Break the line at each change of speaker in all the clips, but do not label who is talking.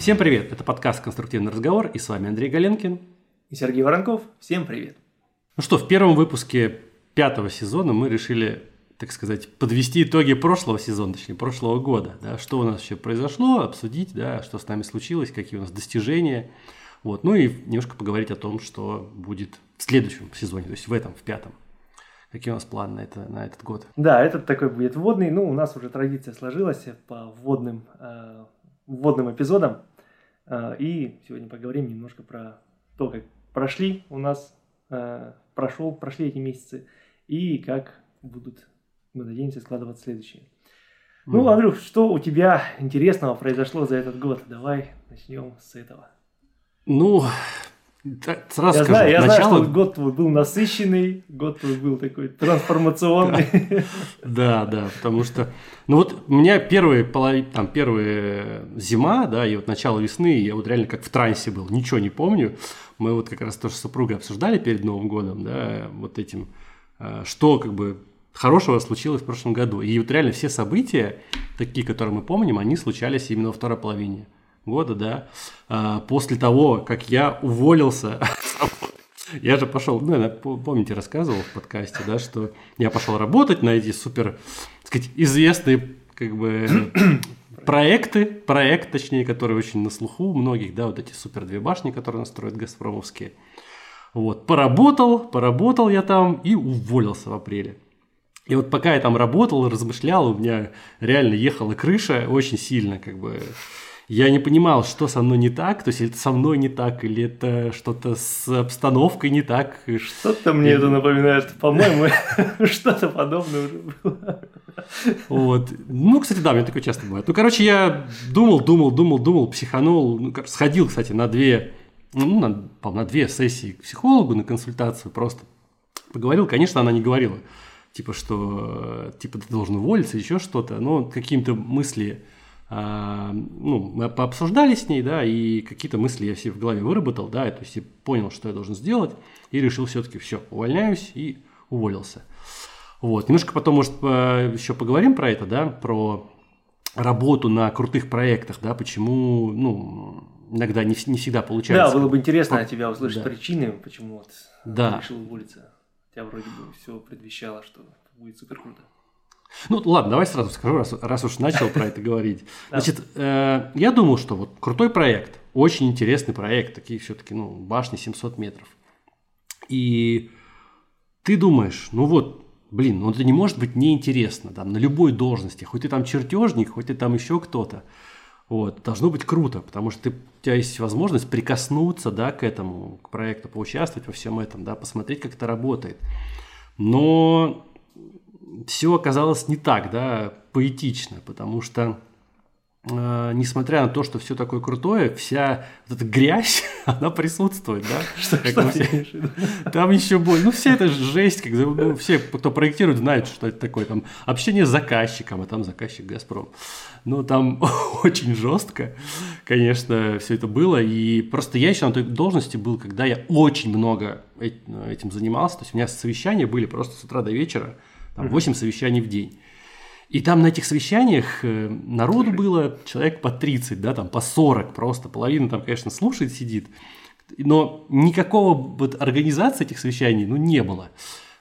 Всем привет! Это подкаст «Конструктивный разговор» и с вами Андрей Галенкин.
И Сергей Воронков. Всем привет!
Ну что, в первом выпуске пятого сезона мы решили, так сказать, подвести итоги прошлого сезона, точнее, прошлого года. Да, что у нас вообще произошло, обсудить, да, что с нами случилось, какие у нас достижения. Вот. Ну и немножко поговорить о том, что будет в следующем сезоне, то есть в этом, в пятом. Какие у нас планы на, это, на этот год?
Да, этот такой будет вводный. Ну, у нас уже традиция сложилась по вводным, э, вводным эпизодам. Э, и сегодня поговорим немножко про то, как прошли у нас, э, прошел, прошли эти месяцы, и как будут, мы надеемся, складываться следующие. Mm. Ну, Андрюх, что у тебя интересного произошло за этот год? Давай начнем с этого.
Ну, сразу
я
скажу.
Знаю, я
начало...
знаю, что год твой был насыщенный, год твой был такой трансформационный.
Да, да, потому что, ну вот у меня первые там первая зима, да, и вот начало весны, я вот реально как в трансе был, ничего не помню. Мы вот как раз тоже с супругой обсуждали перед Новым годом, да, вот этим, э, что как бы хорошего случилось в прошлом году. И вот реально все события, такие, которые мы помним, они случались именно во второй половине года, да, а, после того, как я уволился, я же пошел, ну, помните, рассказывал в подкасте, да, что я пошел работать на эти супер, так сказать, известные, как бы, проекты, проект, точнее, который очень на слуху у многих, да, вот эти супер две башни, которые настроят Газпромовские. Вот, поработал, поработал я там и уволился в апреле. И вот пока я там работал, размышлял, у меня реально ехала крыша очень сильно, как бы я не понимал, что со мной не так, то есть это со мной не так, или это что-то с обстановкой не так.
Что-то мне это напоминает, по-моему, что-то подобное уже было.
Вот. Ну, кстати, да, мне такое часто бывает. Ну, короче, я думал, думал, думал, думал, психанул, ну, сходил, кстати, на две, ну, на, на две сессии к психологу, на консультацию просто поговорил. Конечно, она не говорила, типа, что, типа, ты должен уволиться, еще что-то, но каким-то мысли а, ну, мы пообсуждали с ней, да, и какие-то мысли я себе в голове выработал, да, то есть я понял, что я должен сделать, и решил все-таки все, увольняюсь и уволился. Вот, немножко потом, может, еще поговорим про это, да, про работу на крутых проектах, да, почему, ну, иногда не, не всегда получается.
Да, было бы интересно от тебя услышать да. причины, почему вот
да.
решил уволиться. Тебя вроде бы все предвещало, что будет супер круто.
Ну ладно, давай сразу скажу, раз, раз уж начал про это говорить. Значит, э, я думал, что вот крутой проект, очень интересный проект, такие все-таки, ну, башни 700 метров. И ты думаешь, ну вот, блин, ну это не может быть неинтересно, там, на любой должности, хоть ты там чертежник, хоть ты там еще кто-то. Вот, должно быть круто, потому что ты, у тебя есть возможность прикоснуться, да, к этому, к проекту, поучаствовать во всем этом, да, посмотреть, как это работает. Но все оказалось не так, да, поэтично, потому что э, несмотря на то, что все такое крутое, вся вот эта грязь, она присутствует, да?
Что, как что все,
там еще более, ну, вся эта жесть, как, ну, все, кто проектирует, знают, что это такое, там, общение с заказчиком, а там заказчик «Газпром». Ну, там очень жестко, конечно, все это было, и просто я еще на той должности был, когда я очень много этим занимался, то есть у меня совещания были просто с утра до вечера, там 8 совещаний в день. И там на этих совещаниях э, народу было человек по 30, да, там по 40 просто. Половина там, конечно, слушает, сидит. Но никакого вот организации этих совещаний, ну, не было.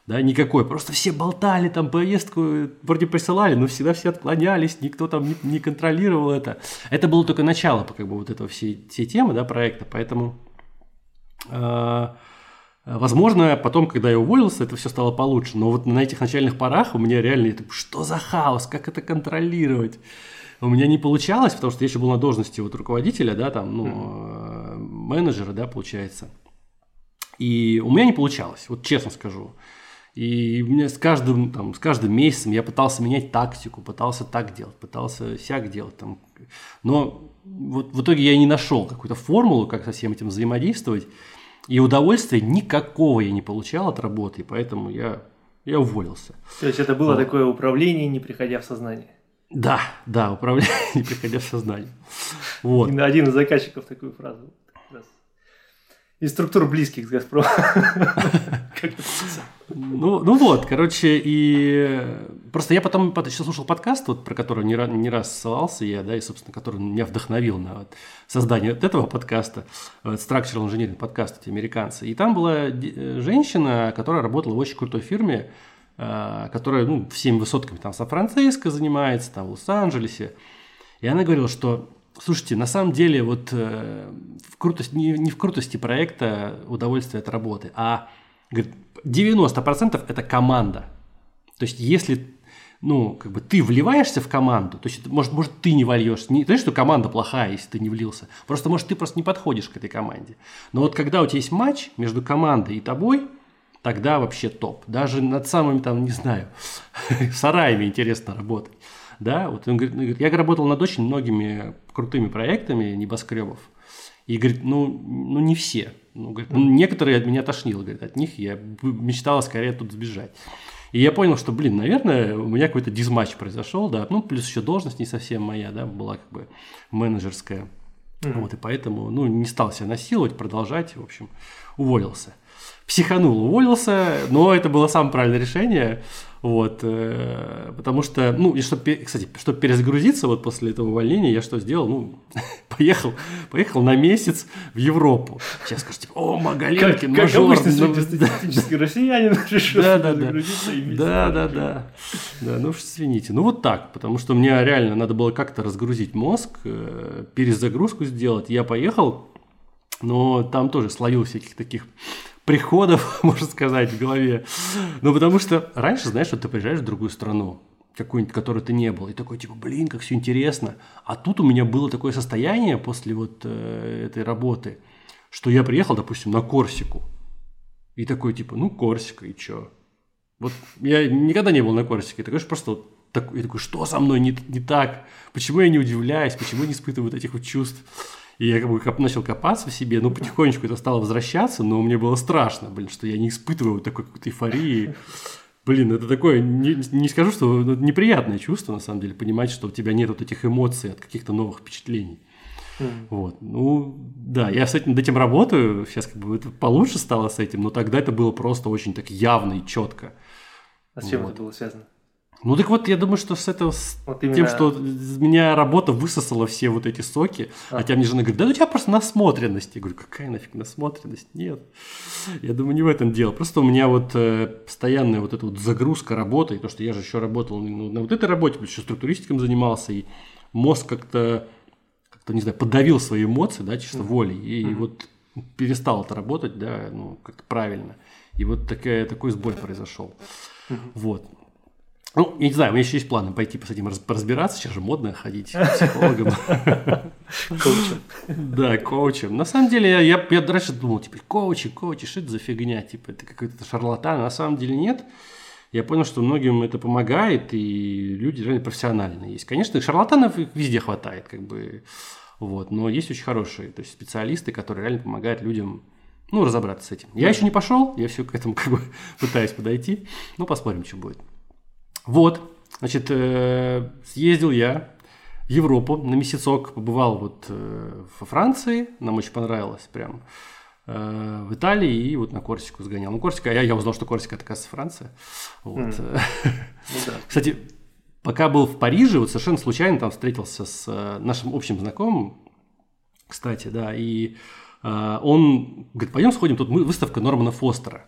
Да, никакой. Просто все болтали, там повестку вроде присылали, но всегда все отклонялись, никто там не, не контролировал это. Это было только начало, как бы, вот этого всей, всей темы, да, проекта. Поэтому э, Возможно, потом, когда я уволился, это все стало получше. Но вот на этих начальных порах у меня реально, это, что за хаос, как это контролировать? У меня не получалось, потому что я еще был на должности вот руководителя, да, там, ну, mm-hmm. менеджера, да, получается. И у меня не получалось, вот честно скажу. И мне с каждым, там, с каждым месяцем я пытался менять тактику, пытался так делать, пытался всяк делать. Там. Но вот в итоге я не нашел какую-то формулу, как со всем этим взаимодействовать. И удовольствия никакого я не получал от работы, поэтому я, я уволился.
То есть это было вот. такое управление, не приходя в сознание?
Да, да, управление, не приходя в сознание. Вот.
Один из заказчиков такую фразу. Из структур близких к «Газпрому».
Ну, ну вот, короче, и просто я потом еще слушал подкаст, вот, про который не, не раз ссылался я, да, и, собственно, который меня вдохновил на создание вот этого подкаста, вот, Structural Engineering подкаст, эти американцы. И там была э, женщина, которая работала в очень крутой фирме, э, которая, ну, всеми высотками там Сан-Франциско занимается, там в Лос-Анджелесе. И она говорила, что Слушайте, на самом деле вот э, в крутости, не, не в крутости проекта удовольствие от работы, а говорит, 90% это команда. То есть если ну, как бы ты вливаешься в команду, то есть, может, может, ты не вольешься. Не то, что команда плохая, если ты не влился. Просто, может, ты просто не подходишь к этой команде. Но вот когда у тебя есть матч между командой и тобой, тогда вообще топ. Даже над самыми, там, не знаю, сараями интересно работать. Да, вот он говорит, я работал над очень многими крутыми проектами небоскребов. И говорит, ну, ну не все. Ну, говорит, ну, некоторые от меня тошнило, говорит, от них я мечтала скорее тут сбежать. И я понял, что, блин, наверное, у меня какой-то дизматч произошел, да, ну, плюс еще должность не совсем моя, да, была как бы менеджерская. Mm-hmm. Вот, и поэтому, ну, не стал себя насиловать, продолжать, в общем, уволился. Психанул, уволился, но это было самое правильное решение. Вот, э, потому что, ну, и чтобы, кстати, чтобы перезагрузиться вот после этого увольнения, я что сделал? Ну, поехал, поехал на месяц в Европу. Сейчас скажете, типа, о, Магаленкин,
как,
мажор.
Как обычно, среднестатистический россиянин решил
да, да, да. Да, да, да. Да, ну уж извините. Ну вот так, потому что мне реально надо было как-то разгрузить мозг, э, перезагрузку сделать. Я поехал, но там тоже словил всяких таких приходов, можно сказать, в голове. Ну, потому что раньше, знаешь, вот ты приезжаешь в другую страну, какую-нибудь, которой ты не был, и такой, типа, блин, как все интересно. А тут у меня было такое состояние после вот э, этой работы, что я приехал, допустим, на Корсику, и такой, типа, ну, Корсика, и чё? Вот я никогда не был на Корсике, такой просто вот такой, я такой, что со мной не, не так? Почему я не удивляюсь? Почему я не испытываю вот этих вот чувств? И я как бы коп, начал копаться в себе, ну, потихонечку это стало возвращаться, но мне было страшно, блин, что я не испытываю такой какой-то эйфории. Блин, это такое, не, не скажу, что неприятное чувство, на самом деле, понимать, что у тебя нет вот этих эмоций от каких-то новых впечатлений. Mm. Вот. Ну, да, я с этим, над этим работаю, сейчас как бы это получше стало с этим, но тогда это было просто очень так явно и четко.
А с чем вот. это было связано?
Ну так вот, я думаю, что с этого, с вот именно... тем, что из меня работа высосала все вот эти соки, а, тебя мне жена говорит, да у тебя просто насмотренность. Я говорю, какая нафиг насмотренность? Нет. Я думаю, не в этом дело. Просто у меня вот э, постоянная вот эта вот загрузка работы, то, что я же еще работал ну, на вот этой работе, еще структуристиком занимался, и мозг как-то, как-то не знаю, подавил свои эмоции, да, чисто mm-hmm. волей, и, mm-hmm. вот перестал это работать, да, ну, как-то правильно. И вот такая, такой сбой произошел. Mm-hmm. Вот. Ну, я не знаю, у меня еще есть планы пойти с этим разбираться. Сейчас же модно ходить к психологам.
Коучем.
Да, коучем. На самом деле, я, я, раньше думал, типа, коучи, коучи, что это за фигня? Типа, это какой-то шарлатан. На самом деле нет. Я понял, что многим это помогает, и люди реально профессиональные есть. Конечно, шарлатанов везде хватает, как бы, вот, но есть очень хорошие, то есть специалисты, которые реально помогают людям ну, разобраться с этим. Я еще не пошел, я все к этому как бы пытаюсь подойти, но посмотрим, что будет. Вот, значит, э, съездил я в Европу на месяцок, побывал вот э, во Франции, нам очень понравилось прям, э, в Италии и вот на Корсику сгонял. Ну, Корсика, я, я узнал, что Корсика это, оказывается, Франция. Вот. Mm. Ну, да. Кстати, пока был в Париже, вот совершенно случайно там встретился с нашим общим знакомым, кстати, да, и он говорит, пойдем сходим, тут выставка Нормана Фостера.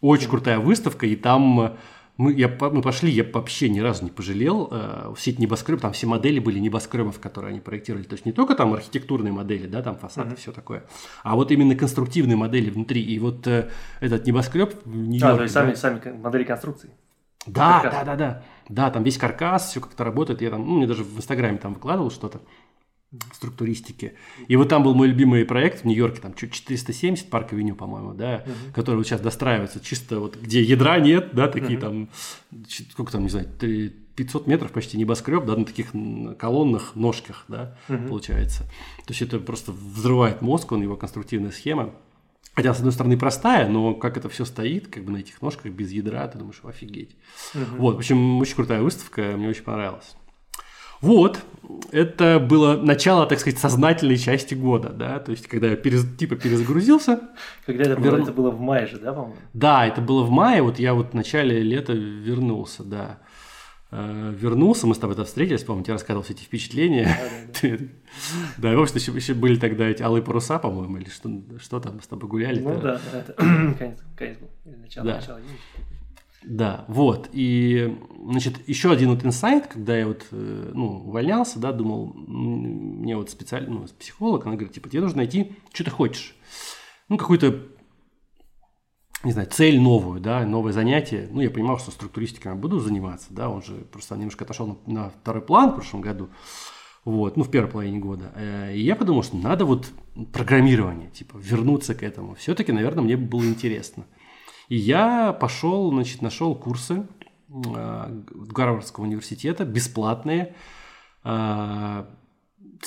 Очень крутая выставка, и там мы, я, мы пошли, я вообще ни разу не пожалел. Э, все эти небоскребы, там все модели были небоскребов, которые они проектировали. То есть не только там архитектурные модели, да, там фасады, mm-hmm. все такое, а вот именно конструктивные модели внутри. И вот э, этот небоскреб в.
А, то есть сами, сами модели конструкции.
Да, да, да, да. Да, там весь каркас, все как-то работает. Я там, ну, мне даже в Инстаграме там выкладывал что-то структуристики. И вот там был мой любимый проект в Нью-Йорке, там 470 парк авеню, по-моему, да, uh-huh. который вот сейчас достраивается, чисто вот где ядра нет, да, такие uh-huh. там, сколько там, не знаю, 500 метров почти небоскреб, да, на таких колоннах, ножках, да, uh-huh. получается. То есть это просто взрывает мозг, он его конструктивная схема. Хотя, с одной стороны, простая, но как это все стоит, как бы на этих ножках без ядра, ты думаешь, офигеть. Uh-huh. Вот, в общем, очень крутая выставка, мне очень понравилась. Вот, это было начало, так сказать, сознательной части года, да, то есть, когда я перез, типа перезагрузился.
Когда это было? Вер... Это было в мае же, да, по-моему?
Да, это было в мае, вот я вот в начале лета вернулся, да. Э, вернулся, мы с тобой это встретились, по-моему, тебе рассказывал все эти впечатления. Да, в общем, еще, еще были тогда эти алые паруса, по-моему, или что, что там, мы с тобой гуляли.
Ну да, это конец, конец был, начало,
да. начало. Да, вот. И, значит, еще один вот инсайт, когда я вот, э, ну, увольнялся, да, думал, мне вот специально, ну, психолог, она говорит, типа, тебе нужно найти, что ты хочешь. Ну, какую-то, не знаю, цель новую, да, новое занятие. Ну, я понимал, что структуристикой я буду заниматься, да, он же просто немножко отошел на, на второй план в прошлом году. Вот, ну, в первой половине года. Э, и я подумал, что надо вот программирование, типа, вернуться к этому. Все-таки, наверное, мне было интересно. И я пошел, значит, нашел курсы э, Гарвардского университета, бесплатные, э,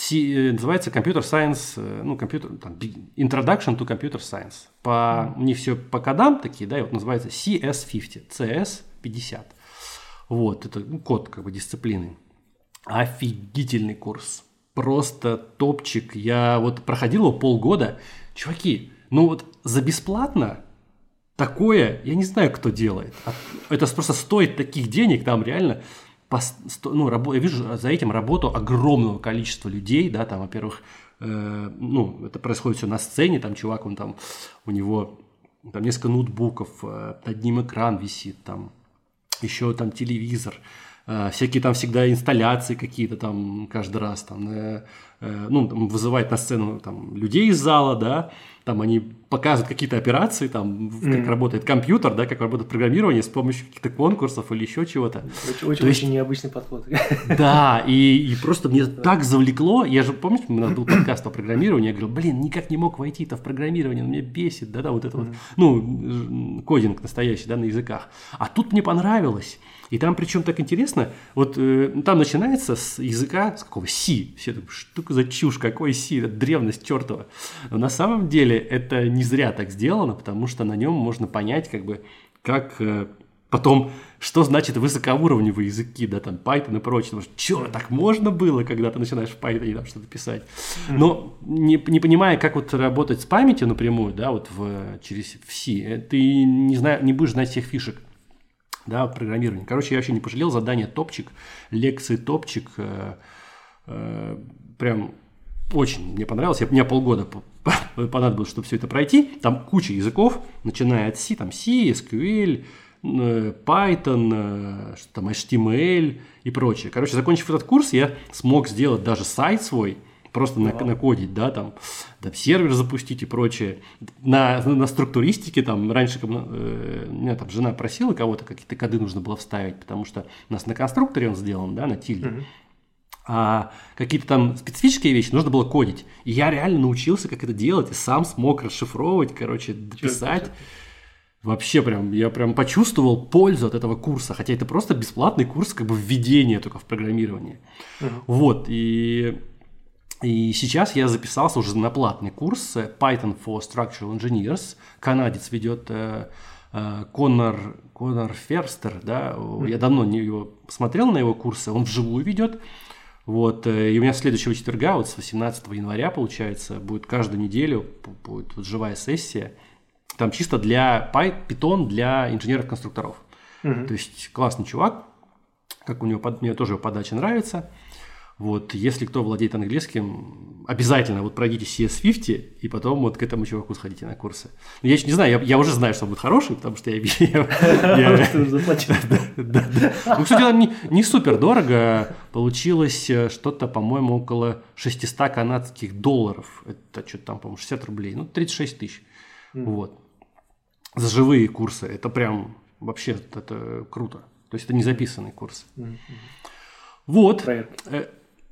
называется Computer Science, э, ну, компьютер, там, Introduction to Computer Science. По, mm. Не все по кодам такие, да, и вот называется CS50, CS50. Вот, это ну, код как бы дисциплины. Офигительный курс. Просто топчик. Я вот проходил его полгода. Чуваки, ну вот за бесплатно такое, я не знаю, кто делает. А это просто стоит таких денег, там реально ну, я вижу за этим работу огромного количества людей, да, там, во-первых, э, ну, это происходит все на сцене, там чувак, он там, у него там несколько ноутбуков, э, над ним экран висит, там, еще там телевизор, э, всякие там всегда инсталляции какие-то там каждый раз, там, э, ну, там, вызывает на сцену там людей из зала, да, там они показывают какие-то операции, там, mm. как работает компьютер, да, как работает программирование с помощью каких-то конкурсов или еще чего-то.
Очень, очень, есть, очень необычный подход.
Да, и, и просто мне так завлекло, я же, помните, у нас был подкаст по программированию, я говорил, блин, никак не мог войти-то в программирование, он меня бесит, да-да, вот это mm. вот, ну, кодинг настоящий, да, на языках. А тут мне понравилось. И там причем так интересно, вот э, там начинается с языка, с какого C, все это штука за чушь, какой C, это древность чертова. Но на самом деле это не зря так сделано, потому что на нем можно понять, как бы, как э, потом, что значит высокоуровневые языки, да, там, Python и прочее. Потому что, что, так можно было, когда ты начинаешь в Python там что-то писать. Но не, не понимая, как вот работать с памятью напрямую, да, вот в, через в C, э, ты не, знаю, не будешь знать всех фишек да, программирование. Короче, я вообще не пожалел, задание топчик, лекции топчик, э, э, прям очень мне понравилось. Я, мне полгода понадобилось, чтобы все это пройти. Там куча языков, начиная от C, там C, SQL, э, Python, что там, HTML и прочее. Короче, закончив этот курс, я смог сделать даже сайт свой, просто на, накодить, да, там, там, сервер запустить и прочее. На, на структуристике там раньше э, меня там жена просила кого-то, какие-то коды нужно было вставить, потому что у нас на конструкторе он сделан, да, на тильде. Mm-hmm. А какие-то там специфические вещи нужно было кодить. И я реально научился, как это делать, и сам смог расшифровывать, короче, дописать. Вообще прям, я прям почувствовал пользу от этого курса, хотя это просто бесплатный курс как бы введения только в программирование. Uh-huh. Вот, и и сейчас я записался уже на платный курс э, Python for Structural Engineers. Канадец ведет э, э, Конор, Конор Ферстер, да, я давно не его смотрел на его курсы, он вживую ведет. Вот, и у меня следующего четверга, вот с 18 января, получается, будет каждую неделю будет вот живая сессия. Там чисто для Python для инженеров-конструкторов. Угу. То есть классный чувак, как у него, мне тоже подача нравится. Вот, если кто владеет английским, обязательно вот пройдите CS50 и потом вот к этому чуваку сходите на курсы. Но я еще не знаю, я, я уже знаю, что он будет хороший, потому что я... Ну, кстати, не, не супер дорого. Получилось э, что-то, по-моему, около 600 канадских долларов. Это что-то там, по-моему, 60 рублей. Ну, 36 тысяч. Вот. За живые курсы. Это прям вообще это круто. То есть это не записанный курс. Вот. Проект.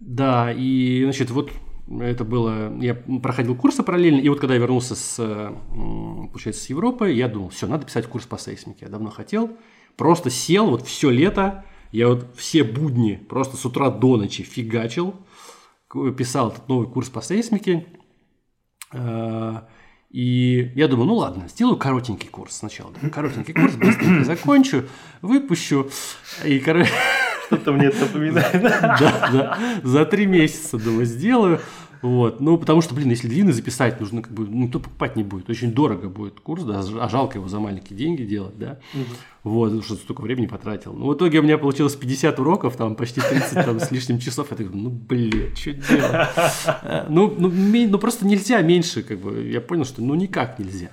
Э, да, и, значит, вот это было... Я проходил курсы параллельно, и вот когда я вернулся с, получается, с Европы, я думал, все, надо писать курс по сейсмике. Я давно хотел. Просто сел вот все лето, я вот все будни просто с утра до ночи фигачил, писал этот новый курс по сейсмике. А, и я думаю, ну ладно, сделаю коротенький курс сначала. Коротенький курс, быстренько закончу, выпущу. И, короче,
Что-то мне это напоминает.
Да, да. За три месяца, думаю, сделаю. Вот. Ну, потому что, блин, если длинный записать, нужно как бы, никто покупать не будет. Очень дорого будет курс, да, а жалко его за маленькие деньги делать, да. Угу. Вот, потому что столько времени потратил. Ну, в итоге у меня получилось 50 уроков, там почти 30 там, с лишним часов. Я такой, ну, блин, что делать? Э, ну, ну, ну, просто нельзя меньше, как бы, я понял, что ну никак нельзя.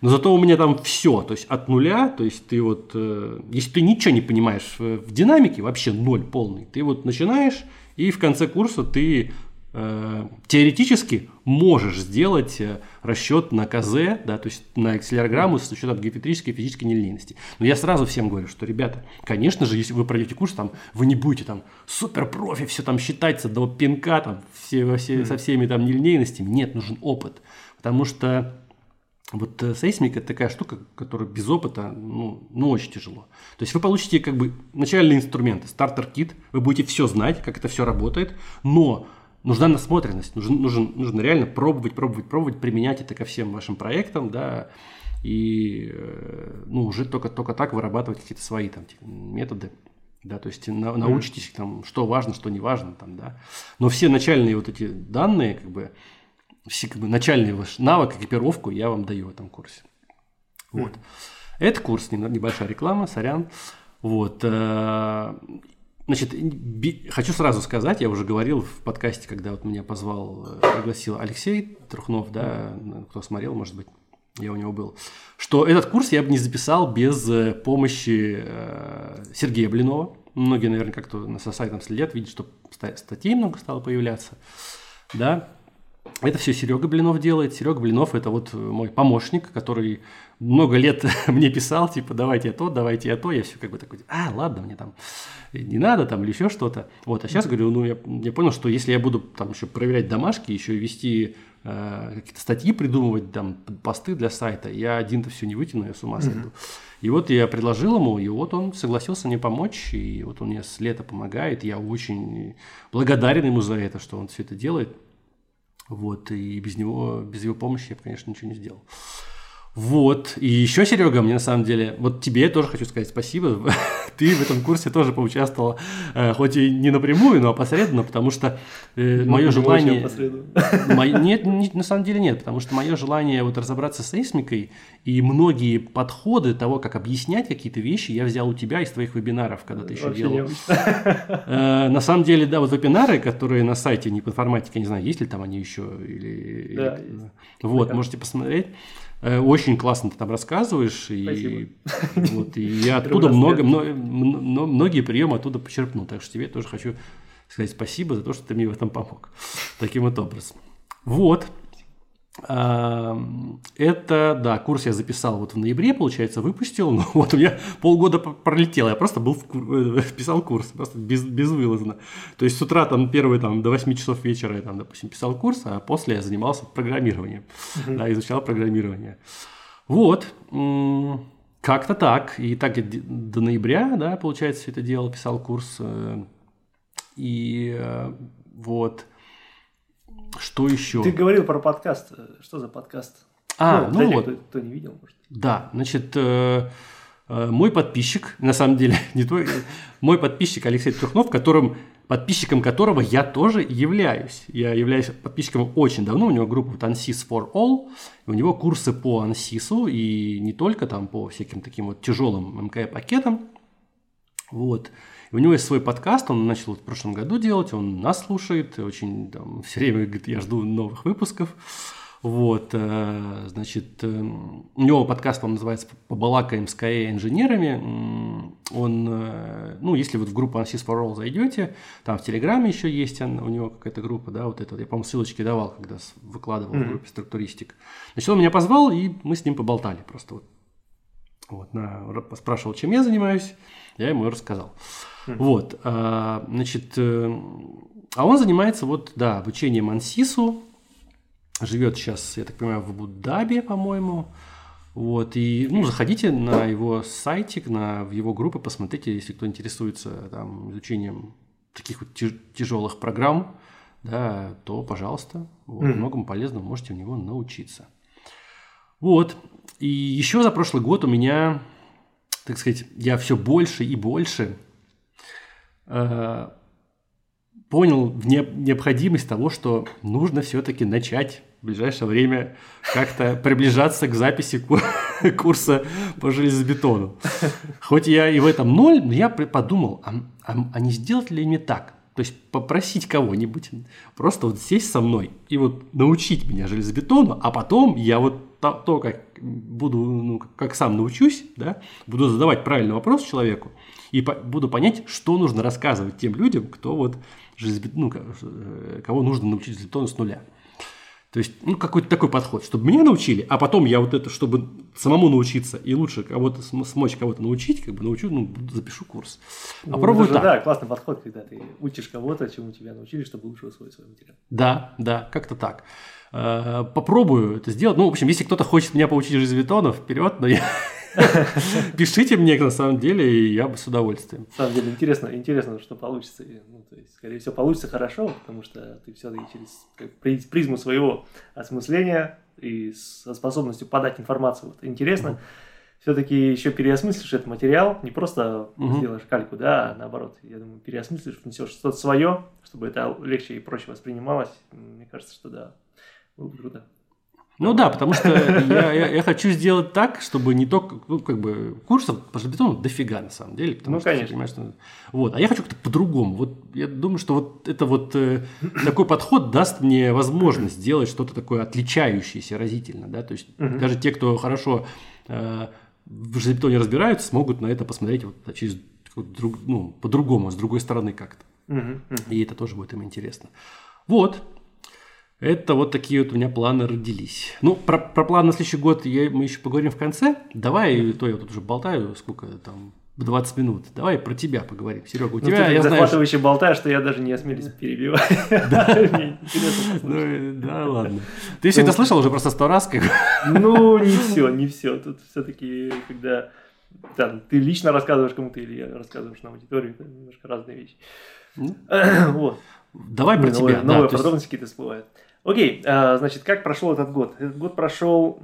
Но зато у меня там все, то есть от нуля, то есть ты вот, э, если ты ничего не понимаешь в, в динамике, вообще ноль полный, ты вот начинаешь, и в конце курса ты Э, теоретически можешь сделать э, расчет на КЗ, да, то есть на акселерограмму с учетом геометрической и физической нелинейности. Но я сразу всем говорю, что, ребята, конечно же, если вы пройдете курс, там, вы не будете там супер профи, все там считается до пинка, там, все, все, со всеми там нелинейностями. Нет, нужен опыт. Потому что вот э, сейсмик это такая штука, которая без опыта, ну, ну, очень тяжело. То есть вы получите как бы начальные инструменты, стартер-кит, вы будете все знать, как это все работает, но нужна насмотренность, нужно, нужно, нужно реально пробовать, пробовать, пробовать, применять это ко всем вашим проектам, да, и э, ну, уже только, только так вырабатывать какие-то свои там методы, да, то есть на, научитесь там, что важно, что не важно, там, да, но все начальные вот эти данные, как бы, все как бы начальный ваш навык, экипировку я вам даю в этом курсе. Вот. Mm. Это курс, небольшая реклама, сорян. Вот. Э, Значит, хочу сразу сказать, я уже говорил в подкасте, когда вот меня позвал, э, пригласил Алексей Трухнов, да, кто смотрел, может быть, я у него был, что этот курс я бы не записал без э, помощи э, Сергея Блинова. Многие, наверное, как-то на сайтом следят, видят, что статей много стало появляться, да. Это все Серега Блинов делает. Серега Блинов это вот мой помощник, который много лет мне писал, типа, давайте я то, давайте я то. Я все как бы такой, а, ладно, мне там не надо там или еще что-то. Вот, а сейчас говорю, ну, я, я понял, что если я буду там еще проверять домашки, еще и вести э, какие-то статьи придумывать, там, посты для сайта, я один-то все не вытяну, я с ума сойду. Mm-hmm. И вот я предложил ему, и вот он согласился мне помочь, и вот он мне с лета помогает, я очень благодарен ему за это, что он все это делает. Вот, и без него, без его помощи я бы, конечно, ничего не сделал. Вот. И еще, Серега, мне на самом деле, вот тебе я тоже хочу сказать спасибо. Ты в этом курсе тоже поучаствовал, э, хоть и не напрямую, но опосредованно, потому что э, мое желание... Мое... Нет, нет, на самом деле нет, потому что мое желание вот разобраться с сейсмикой и многие подходы того, как объяснять какие-то вещи, я взял у тебя из твоих вебинаров, когда ты еще Вообще делал. Э, на самом деле, да, вот вебинары, которые на сайте не по информатике, не знаю, есть ли там они еще или... Да, Вот, можете посмотреть. Э, очень классно ты там рассказываешь, и, вот, и я оттуда много, много, многие приемы оттуда почерпну. Так что тебе тоже хочу сказать спасибо за то, что ты мне в этом помог. Таким вот образом. Вот. Это, да, курс я записал вот в ноябре, получается, выпустил. Но вот у меня полгода пролетело. Я просто был в, э, писал курс, просто без, безвылазно. То есть с утра там первые там до 8 часов вечера я там, допустим, писал курс, а после я занимался программированием. Uh-huh. Да, изучал программирование. Вот. Как-то так. И так до ноября, да, получается, все это делал, писал курс. Э, и э, вот. Что еще?
Ты говорил про подкаст. Что за подкаст?
А, ну, ну вот. Кто,
кто не видел, может.
Да, значит, э, э, мой подписчик, на самом деле, не твой, мой подписчик Алексей Трухнов, которым подписчиком которого я тоже являюсь. Я являюсь подписчиком очень давно, у него группа вот ANSYS for All, у него курсы по ANSYS, и не только там по всяким таким вот тяжелым МК-пакетам. Вот. У него есть свой подкаст, он начал в прошлом году делать, он нас слушает, очень там, все время говорит, я жду новых выпусков. Вот, э, значит, э, у него подкаст, он называется «Побалакаем с КАЭ-инженерами». Он, э, ну, если вот в группу Ansys for All зайдете, там в Телеграме еще есть у него какая-то группа, да, вот это, я, по-моему, ссылочки давал, когда выкладывал mm-hmm. в группе структуристик. Значит, он меня позвал, и мы с ним поболтали просто вот. Вот, на, спрашивал, чем я занимаюсь, я ему рассказал. Вот, а, значит, э, а он занимается вот, да, обучением ансису, живет сейчас, я так понимаю, в Абу-Даби, по-моему, вот, и, ну, заходите на его сайтик, на, в его группы, посмотрите, если кто интересуется там изучением таких вот тяжелых программ, да, то, пожалуйста, вот, mm. многому полезному можете у него научиться. Вот, и еще за прошлый год у меня, так сказать, я все больше и больше э, понял необходимость того, что нужно все-таки начать в ближайшее время как-то приближаться к записи курса по железобетону. Хоть я и в этом ноль, но я подумал, а, а, а не сделать ли мне так? То есть попросить кого-нибудь просто вот сесть со мной и вот научить меня железобетону, а потом я вот то, то как буду, ну, как сам научусь, да, буду задавать правильный вопрос человеку и по, буду понять, что нужно рассказывать тем людям, кто вот ну, э, кого нужно научить железобетону с нуля. То есть, ну, какой-то такой подход, чтобы меня научили, а потом я вот это, чтобы самому научиться и лучше кого-то смочь кого-то научить, как бы научу, ну, запишу курс.
Ну, Попробую так. Да, классный подход, когда ты учишь кого-то, чему тебя научили, чтобы лучше усвоить свой материал.
Да, да, как-то так. Э, попробую это сделать. Ну, в общем, если кто-то хочет меня поучить железобетону, вперед, но я Пишите мне, на самом деле, и я бы с удовольствием.
На самом деле, интересно, интересно, что получится. Ну, то есть, скорее всего, получится хорошо, потому что ты все-таки через призму своего осмысления и со способностью подать информацию. Вот, интересно. Mm-hmm. Все-таки еще переосмыслишь этот материал, не просто mm-hmm. сделаешь кальку, да, а наоборот, я думаю, переосмыслишь, внесешь что-то свое, чтобы это легче и проще воспринималось. Мне кажется, что да, было бы круто.
Ну да, потому что я, я, я хочу сделать так, чтобы не только, ну, как бы, курсов по железобетону дофига на самом деле. Потому
ну,
что,
конечно.
Понимаешь, что... Вот, а я хочу как-то по-другому. Вот я думаю, что вот это вот э, такой подход даст мне возможность сделать что-то такое отличающееся разительно, да, то есть угу. даже те, кто хорошо э, в железобетоне разбираются, смогут на это посмотреть вот через друг, ну, по-другому, с другой стороны как-то. Угу, угу. И это тоже будет им интересно. Вот, это вот такие вот у меня планы родились. Ну, про, про план на следующий год я, мы еще поговорим в конце. Давай, то я тут уже болтаю, сколько там, 20 минут. Давай про тебя поговорим. Серега, у ну, тебя,
ты я захватывающе знаю, болтаешь, что я даже не осмелюсь перебивать.
Ну, да, ладно. Ты все это ну, слышал уже просто сто раз?
Ну, не все, не все. Тут все-таки, когда ты лично рассказываешь кому-то или рассказываешь на аудиторию, это немножко разные вещи. Ну. Вот.
Давай про тебя.
Новые подробности какие-то всплывают. Окей, а, значит, как прошел этот год? Этот год прошел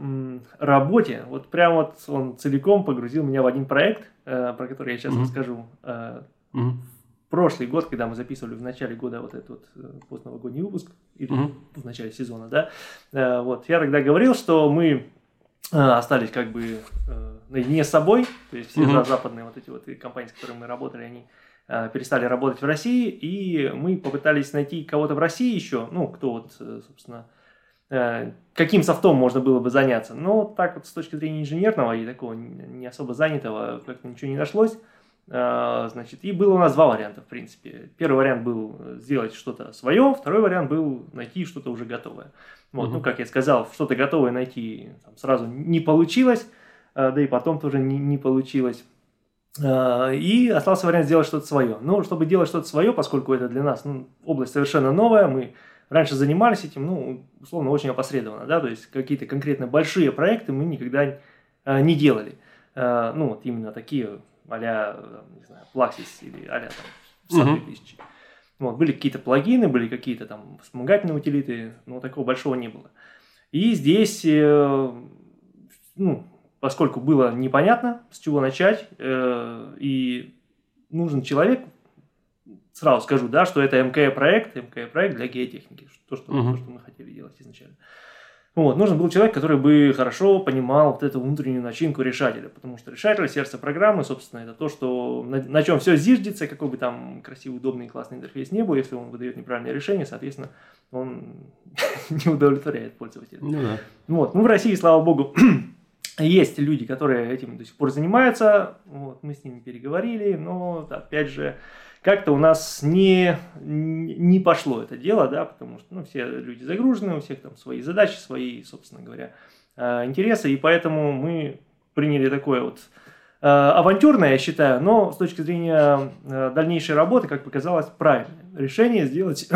работе. Вот прям вот он целиком погрузил меня в один проект, э, про который я сейчас mm-hmm. расскажу. Mm-hmm. Прошлый год, когда мы записывали в начале года вот этот вот э, постновогодний выпуск, или mm-hmm. в начале сезона, да, вот, я тогда говорил, что мы остались как бы наедине с собой, то есть все mm-hmm. западные вот эти вот компании, с которыми мы работали, они Э, перестали работать в России, и мы попытались найти кого-то в России еще, ну, кто вот, э, собственно, э, каким софтом можно было бы заняться. Но так вот с точки зрения инженерного и такого не особо занятого как-то ничего не нашлось. Значит, и было у нас два варианта, в принципе. Первый вариант был сделать что-то свое, второй вариант был найти что-то уже готовое. Вот, угу. ну, как я сказал, что-то готовое найти там, сразу не получилось, да и потом тоже не, не получилось. Э, и остался вариант сделать что-то свое. Но чтобы делать что-то свое, поскольку это для нас ну, область совершенно новая, мы раньше занимались этим, ну, условно, очень опосредованно, да, то есть какие-то конкретно большие проекты мы никогда э, не делали. Э, ну, вот именно такие а-ля, не знаю, Plaxis или а-ля там SAP 2000. Uh-huh. Вот, были какие-то плагины, были какие-то там вспомогательные утилиты, но такого большого не было. И здесь, ну, поскольку было непонятно, с чего начать, э, и нужен человек, сразу скажу, да, что это МК-проект, МК-проект для геотехники, то что, uh-huh. то, что мы хотели делать изначально. Вот, нужен был человек, который бы хорошо понимал вот эту внутреннюю начинку решателя, потому что решатель, сердце программы, собственно, это то, что на, на чем все зиждется, какой бы там красивый, удобный, классный интерфейс не был, если он выдает неправильное решение, соответственно, он не удовлетворяет пользователя. Ну, да. Вот, ну в России, слава богу, есть люди, которые этим до сих пор занимаются, вот, мы с ними переговорили, но, опять же, как-то у нас не, не пошло это дело, да, потому что ну, все люди загружены, у всех там свои задачи, свои, собственно говоря, э, интересы, и поэтому мы приняли такое вот э, авантюрное, я считаю, но с точки зрения э, дальнейшей работы, как показалось, правильное решение сделать,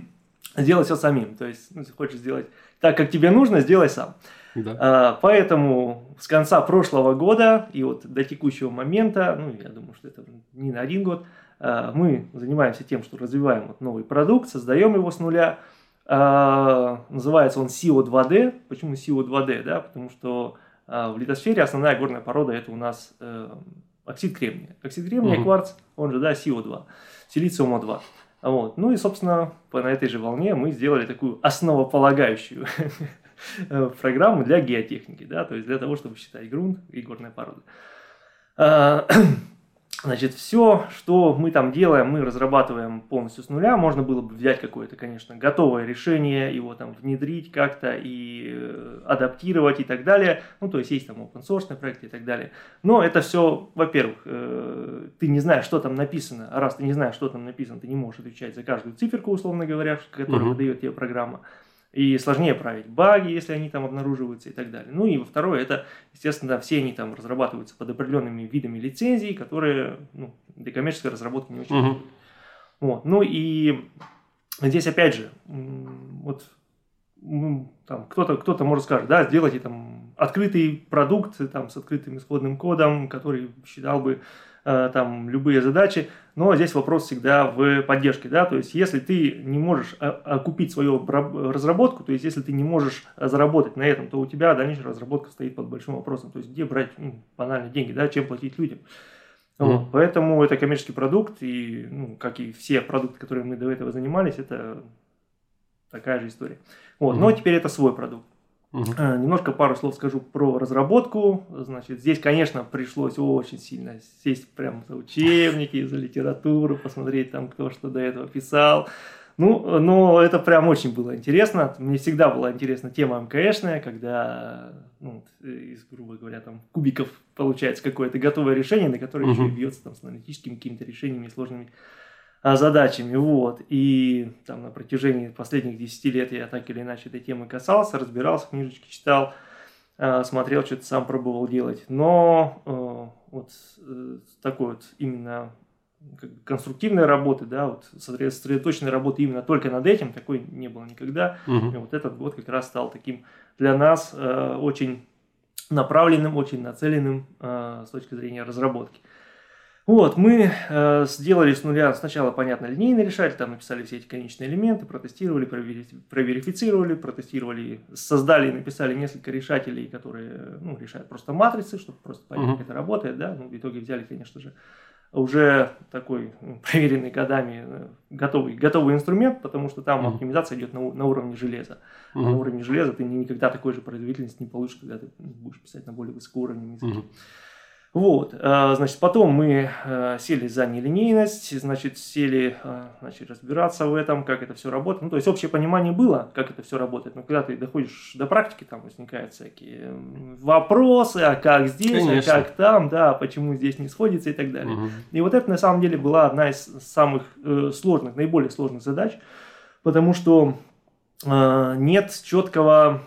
сделать все самим. То есть, ну, если хочешь сделать так, как тебе нужно, сделай сам. Да. А, поэтому с конца прошлого года и вот до текущего момента, ну, я думаю, что это не на один год, а, мы занимаемся тем, что развиваем вот новый продукт, создаем его с нуля. А, называется он CO2D. Почему CO2D? Да? Потому что в литосфере основная горная порода это у нас э, оксид кремния. Оксид кремния, угу. кварц, он же да, CO2. силициума-2. Вот. Ну и, собственно, по, на этой же волне мы сделали такую основополагающую программу для геотехники, да, то есть для того, чтобы считать грунт и горные породы. А, Значит, все, что мы там делаем, мы разрабатываем полностью с нуля. Можно было бы взять какое-то, конечно, готовое решение, его там внедрить как-то и э, адаптировать и так далее. Ну, то есть есть там open source проекты и так далее. Но это все, во-первых, э, ты не знаешь, что там написано. А раз ты не знаешь, что там написано, ты не можешь отвечать за каждую циферку, условно говоря, которую uh-huh. выдает тебе программа и сложнее править баги, если они там обнаруживаются и так далее. Ну и второе, это, естественно, все они там разрабатываются под определенными видами лицензий, которые ну, для коммерческой разработки не очень uh-huh. Вот. Ну и здесь опять же, вот там кто-то кто-то может сказать, да, сделайте там открытый продукт там с открытым исходным кодом, который считал бы там любые задачи, но здесь вопрос всегда в поддержке, да, то есть если ты не можешь э, окупить свою разработку, то есть если ты не можешь заработать на этом, то у тебя дальнейшая разработка стоит под большим вопросом, то есть где брать ну, банально деньги, да, чем платить людям. Mm. Вот, поэтому это коммерческий продукт, и, ну, как и все продукты, которые мы до этого занимались, это такая же история. Вот, mm. Но теперь это свой продукт. Угу. Немножко пару слов скажу про разработку. Значит, здесь, конечно, пришлось очень сильно сесть прямо за учебники, за литературу, посмотреть там, кто что до этого писал. Ну, но это прям очень было интересно. Мне всегда была интересна тема МКшная, когда, ну, из, грубо говоря, там кубиков получается какое-то готовое решение, на которое угу. еще и бьется там с аналитическими какими-то решениями сложными задачами, вот, и там на протяжении последних 10 лет я так или иначе этой темы касался, разбирался, книжечки читал, э, смотрел, что-то сам пробовал делать, но э, вот э, такой вот именно как бы конструктивной работы, да, вот сосредоточенной работы именно только над этим, такой не было никогда. Угу. И вот этот год как раз стал таким для нас э, очень направленным, очень нацеленным э, с точки зрения разработки. Вот, мы э, сделали с нуля сначала, понятно, линейный решатель, там написали все эти конечные элементы, протестировали, провери, проверифицировали, протестировали, создали и написали несколько решателей, которые ну, решают просто матрицы, чтобы просто понять, uh-huh. как это работает. Да? Ну, в итоге взяли, конечно же, уже такой ну, проверенный годами э, готовый, готовый инструмент, потому что там uh-huh. оптимизация идет на, на уровне железа. Uh-huh. на уровне железа ты никогда такой же производительности не получишь, когда ты будешь писать на более высокоуровневом языке. Uh-huh. Вот, э, значит, потом мы э, сели за нелинейность, значит, сели, э, значит, разбираться в этом, как это все работает. Ну, то есть общее понимание было, как это все работает, но когда ты доходишь до практики, там возникают всякие вопросы, а как здесь, Конечно. а как там, да, почему здесь не сходится и так далее. Угу. И вот это на самом деле была одна из самых сложных, наиболее сложных задач, потому что а, нет четкого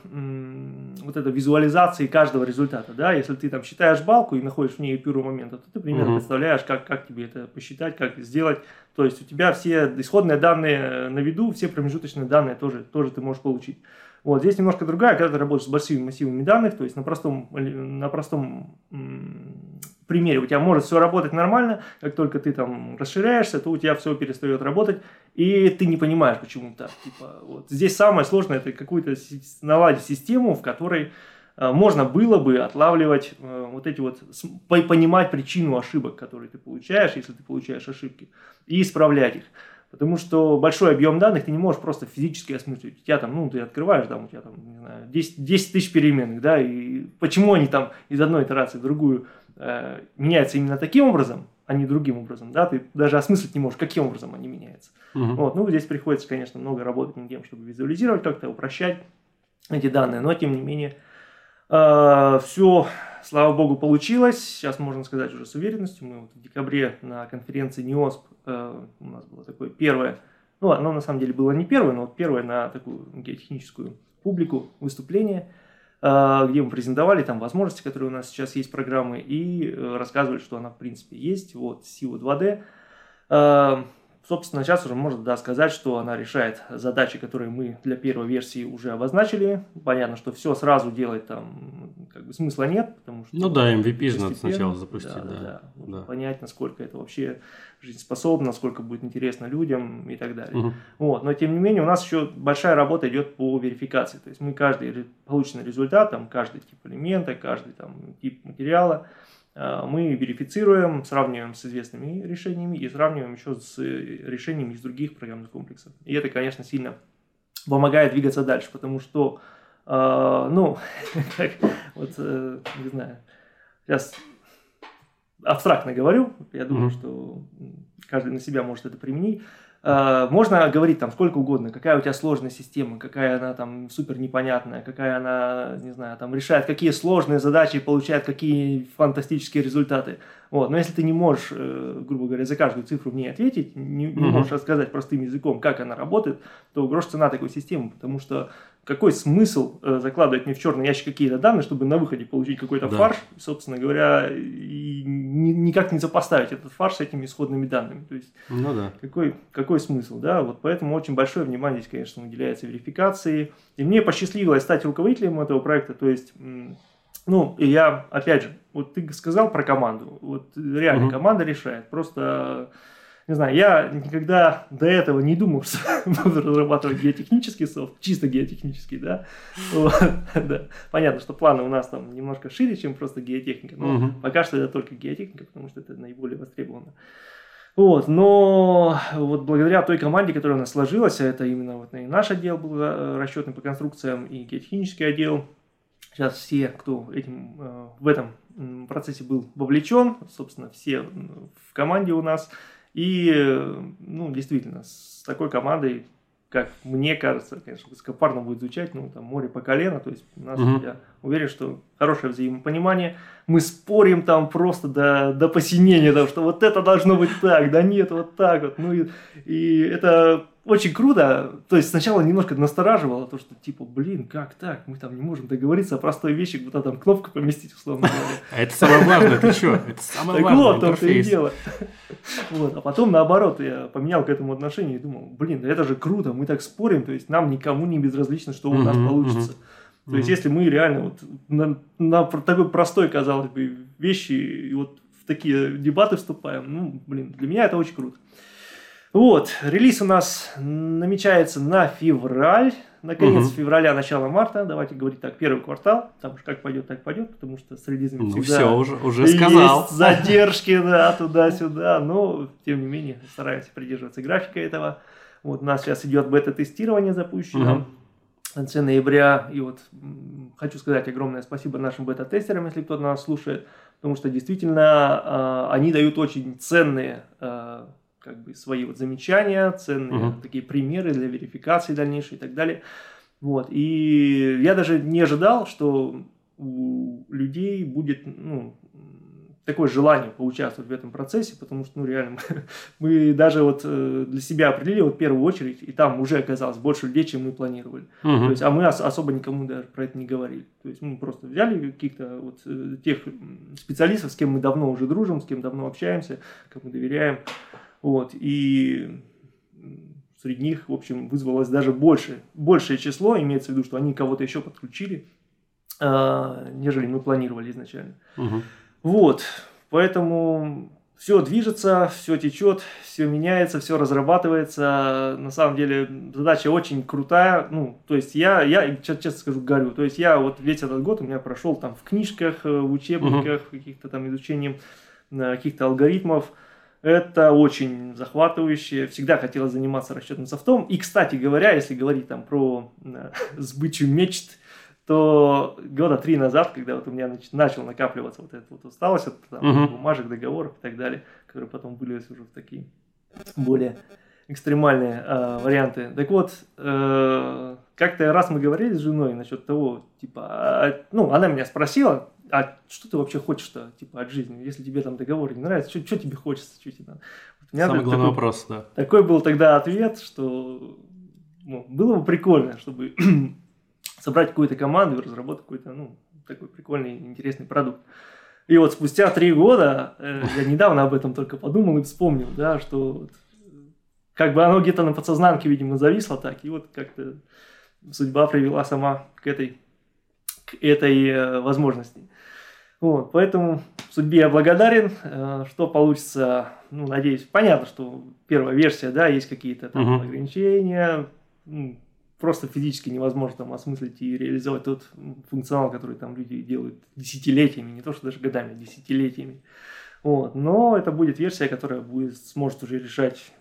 вот этой визуализации каждого результата, да, если ты там считаешь балку и находишь в ней первый момент, то ты примерно uh-huh. представляешь, как, как тебе это посчитать, как сделать, то есть у тебя все исходные данные на виду, все промежуточные данные тоже, тоже ты можешь получить. Вот, здесь немножко другая, когда ты работаешь с большими массивами данных, то есть на простом, на простом примере у тебя может все работать нормально, как только ты там расширяешься, то у тебя все перестает работать, и ты не понимаешь, почему так. Типа, вот. Здесь самое сложное это какую-то наладить систему, в которой э, можно было бы отлавливать э, вот эти вот, понимать причину ошибок, которые ты получаешь, если ты получаешь ошибки, и исправлять их. Потому что большой объем данных ты не можешь просто физически осмыслить. У тебя там, ну, ты открываешь, там, у тебя там, не знаю, 10, 10 тысяч переменных, да, и почему они там из одной итерации в другую э, меняются именно таким образом, а не другим образом, да, ты даже осмыслить не можешь, каким образом они меняются. Угу. Вот, ну, здесь приходится, конечно, много работать над тем, чтобы визуализировать, как-то упрощать эти данные, но, тем не менее, э, все слава богу, получилось. Сейчас можно сказать уже с уверенностью. Мы вот в декабре на конференции НИОСП э, у нас было такое первое, ну, оно на самом деле было не первое, но вот первое на такую геотехническую публику выступление, э, где мы презентовали там возможности, которые у нас сейчас есть программы, и э, рассказывали, что она в принципе есть. Вот SEO 2D. Собственно, сейчас уже можно да, сказать, что она решает задачи, которые мы для первой версии уже обозначили. Понятно, что все сразу делать там как бы смысла нет, потому что...
Ну да, MVP надо сначала запустить, да. да,
да. да. Понять, насколько это вообще жизнеспособно, насколько будет интересно людям и так далее. Угу. Вот. Но тем не менее у нас еще большая работа идет по верификации. То есть мы каждый полученный результат, там, каждый тип элемента, каждый там, тип материала, мы верифицируем, сравниваем с известными решениями и сравниваем еще с решениями из других программных комплексов. И это, конечно, сильно помогает двигаться дальше, потому что, э, ну, как, вот, э, не знаю, сейчас абстрактно говорю, я думаю, mm-hmm. что каждый на себя может это применить. Э, можно говорить там сколько угодно, какая у тебя сложная система, какая она там супер непонятная, какая она, не знаю, там решает какие сложные задачи и получает какие фантастические результаты. Вот. Но если ты не можешь, э, грубо говоря, за каждую цифру в ней ответить, не, не можешь рассказать простым языком, как она работает, то грош цена такой системы, потому что какой смысл э, закладывать мне в черный ящик какие-то данные, чтобы на выходе получить какой-то да. фарш, собственно говоря, и ни, никак не запоставить этот фарш с этими исходными данными. То есть,
ну, да.
какой, какой смысл, да? Вот поэтому очень большое внимание здесь, конечно, уделяется верификации. И мне посчастливилось стать руководителем этого проекта, то есть, ну, и я, опять же, вот ты сказал про команду, вот реально угу. команда решает, просто не знаю, я никогда до этого не думал, что буду разрабатывать геотехнический софт, чисто геотехнический, да. Вот, да. Понятно, что планы у нас там немножко шире, чем просто геотехника, но угу. пока что это только геотехника, потому что это наиболее востребовано. Вот, но вот благодаря той команде, которая у нас сложилась, а это именно вот и наш отдел был э, расчетный по конструкциям, и геотехнический отдел, сейчас все, кто этим, э, в этом процессе был вовлечен, собственно, все в команде у нас, и, ну, действительно, с такой командой, как мне кажется, конечно, высокопарно будет звучать, ну, там, море по колено, то есть у нас, угу. я уверен, что хорошее взаимопонимание, мы спорим там просто до, до посинения, да, что вот это должно быть так, да нет, вот так вот, ну, и, и это очень круто. То есть сначала немножко настораживало то, что типа, блин, как так? Мы там не можем договориться о простой вещи, куда там кнопку поместить, условно говоря.
А это самое важное, ты что? Это самое важное,
Так вот, то и дело. Вот. А потом, наоборот, я поменял к этому отношение и думал, блин, это же круто, мы так спорим, то есть нам никому не безразлично, что у нас получится. То есть, если мы реально вот на, на такой простой, казалось бы, вещи, и вот в такие дебаты вступаем, ну, блин, для меня это очень круто. Вот, релиз у нас намечается на февраль, на конец угу. февраля, начало марта, давайте говорить так, первый квартал, потому что как пойдет, так пойдет, потому что с релизами
ну, все, уже, уже сказал.
есть задержки, да, туда-сюда, но, тем не менее, стараемся придерживаться графика этого. Вот у нас сейчас идет бета-тестирование запущено угу. Конце ноября, и вот хочу сказать огромное спасибо нашим бета-тестерам, если кто-то нас слушает, потому что действительно э, они дают очень ценные э, как бы свои вот замечания, ценные угу. такие примеры для верификации дальнейшей и так далее. Вот. И я даже не ожидал, что у людей будет ну, такое желание поучаствовать в этом процессе, потому что, ну, реально, мы, даже вот э, для себя определили вот первую очередь, и там уже оказалось больше людей, чем мы планировали. Угу. То есть, а мы ос- особо никому даже про это не говорили. То есть, мы просто взяли каких-то вот э, тех специалистов, с кем мы давно уже дружим, с кем давно общаемся, кому доверяем, вот, и среди них, в общем, вызвалось даже больше, большее число, имеется в виду, что они кого-то еще подключили, э, нежели мы планировали изначально. Угу. Вот, поэтому все движется, все течет, все меняется, все разрабатывается. На самом деле задача очень крутая. Ну, то есть я, я честно скажу, горю. То есть я вот весь этот год у меня прошел там в книжках, в учебниках, uh каких-то там изучением э, каких-то алгоритмов. Это очень захватывающе. Всегда хотелось заниматься расчетным софтом. И, кстати говоря, если говорить там про э, сбычу мечт, то года три назад, когда вот у меня начал накапливаться вот эта вот усталость от там, uh-huh. бумажек, договоров и так далее, которые потом вылились уже в такие более экстремальные э, варианты. Так вот, э, как-то раз мы говорили с женой насчет того, типа, а, ну, она меня спросила, а что ты вообще хочешь-то, типа, от жизни? Если тебе там договор не нравится, что, что тебе хочется? Что тебе надо?
Вот Самый главный такой, вопрос, да.
Такой был тогда ответ, что ну, было бы прикольно, чтобы собрать какую-то команду и разработать какой-то, ну, такой прикольный, интересный продукт. И вот спустя три года, э, я недавно об этом только подумал и вспомнил, да, что вот, как бы оно где-то на подсознанке, видимо, зависло так, и вот как-то судьба привела сама к этой, к этой э, возможности. Вот, поэтому судьбе я благодарен. Э, что получится, ну, надеюсь, понятно, что первая версия, да, есть какие-то там uh-huh. ограничения. Просто физически невозможно там осмыслить и реализовать тот функционал, который там люди делают десятилетиями, не то что даже годами, десятилетиями. Вот. Но это будет версия, которая будет, сможет уже решать,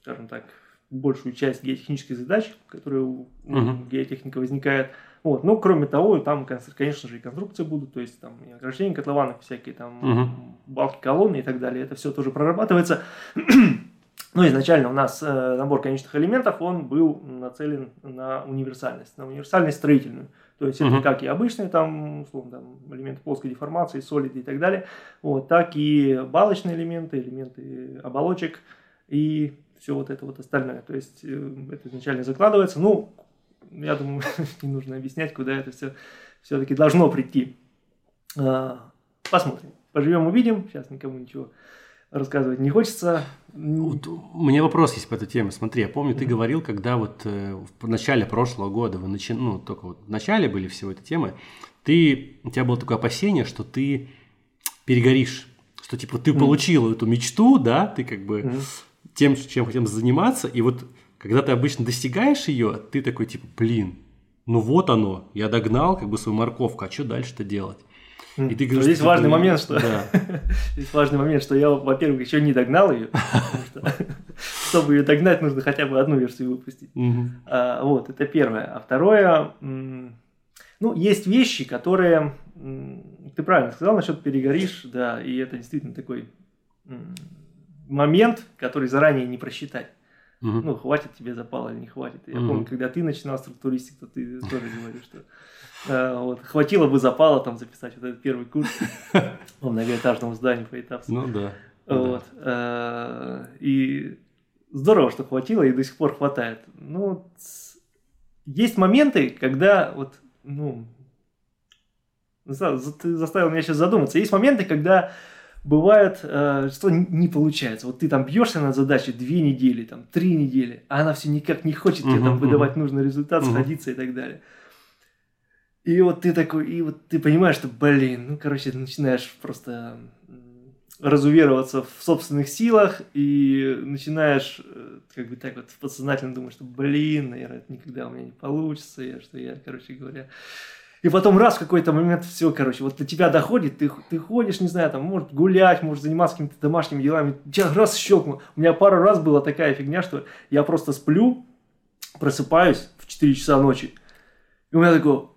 скажем так, большую часть геотехнических задач, которые у uh-huh. геотехника возникает. Вот. Ну, кроме того, там, конечно же, и конструкции будут, то есть там и ограждение котлованов, всякие там uh-huh. балки, колонны и так далее. Это все тоже прорабатывается. Ну, изначально у нас э, набор конечных элементов, он был нацелен на универсальность, на универсальность строительную. То есть uh-huh. это как и обычные там, условно, там, элементы плоской деформации, солиды и так далее, вот, так и балочные элементы, элементы оболочек и все вот это вот остальное. То есть э, это изначально закладывается. Ну, я думаю, не нужно объяснять, куда это все все-таки должно прийти. А, посмотрим. Поживем, увидим. Сейчас никому ничего рассказывать не хочется.
Вот, у меня вопрос есть по этой теме. Смотри, я помню, ты mm-hmm. говорил, когда вот э, в начале прошлого года, вы начи... ну, только вот в начале были всего этой темы, ты, у тебя было такое опасение, что ты перегоришь, что типа ты mm-hmm. получил эту мечту, да, ты как бы mm-hmm. тем, чем хотел заниматься, и вот когда ты обычно достигаешь ее, ты такой типа, блин, ну вот оно, я догнал как бы свою морковку, а что дальше-то делать?
И ты говоришь, здесь важный момент, что здесь важный момент, что я, во-первых, еще не догнал ее, чтобы ее догнать, нужно хотя бы одну версию выпустить. А, вот, это первое. А второе, ну, есть вещи, которые, ты правильно сказал насчет перегоришь, да, и это действительно такой момент, который заранее не просчитать. Ну, хватит тебе запала или не хватит. Я помню, когда ты начинал структуристик, то ты тоже говоришь, что вот, хватило бы запала там записать вот этот первый курс по многоэтажному зданию по этапу.
Ну да.
Вот. Э, и здорово, что хватило и до сих пор хватает. Ну, есть моменты, когда вот, ну, ты заставил меня сейчас задуматься. Есть моменты, когда бывает, э, что не получается. Вот ты там бьешься над задачей две недели, там три недели, а она все никак не хочет тебе там выдавать нужный результат, сходиться и так далее. И вот ты такой, и вот ты понимаешь, что, блин, ну, короче, начинаешь просто разувероваться в собственных силах и начинаешь э, как бы так вот подсознательно думать, что, блин, наверное, это никогда у меня не получится, я, что я, короче говоря, и потом раз в какой-то момент все, короче, вот до тебя доходит, ты, ты ходишь, не знаю, там, может гулять, может заниматься какими-то домашними делами, тебя раз щелкнул. У меня пару раз была такая фигня, что я просто сплю, просыпаюсь в 4 часа ночи, и у меня такое,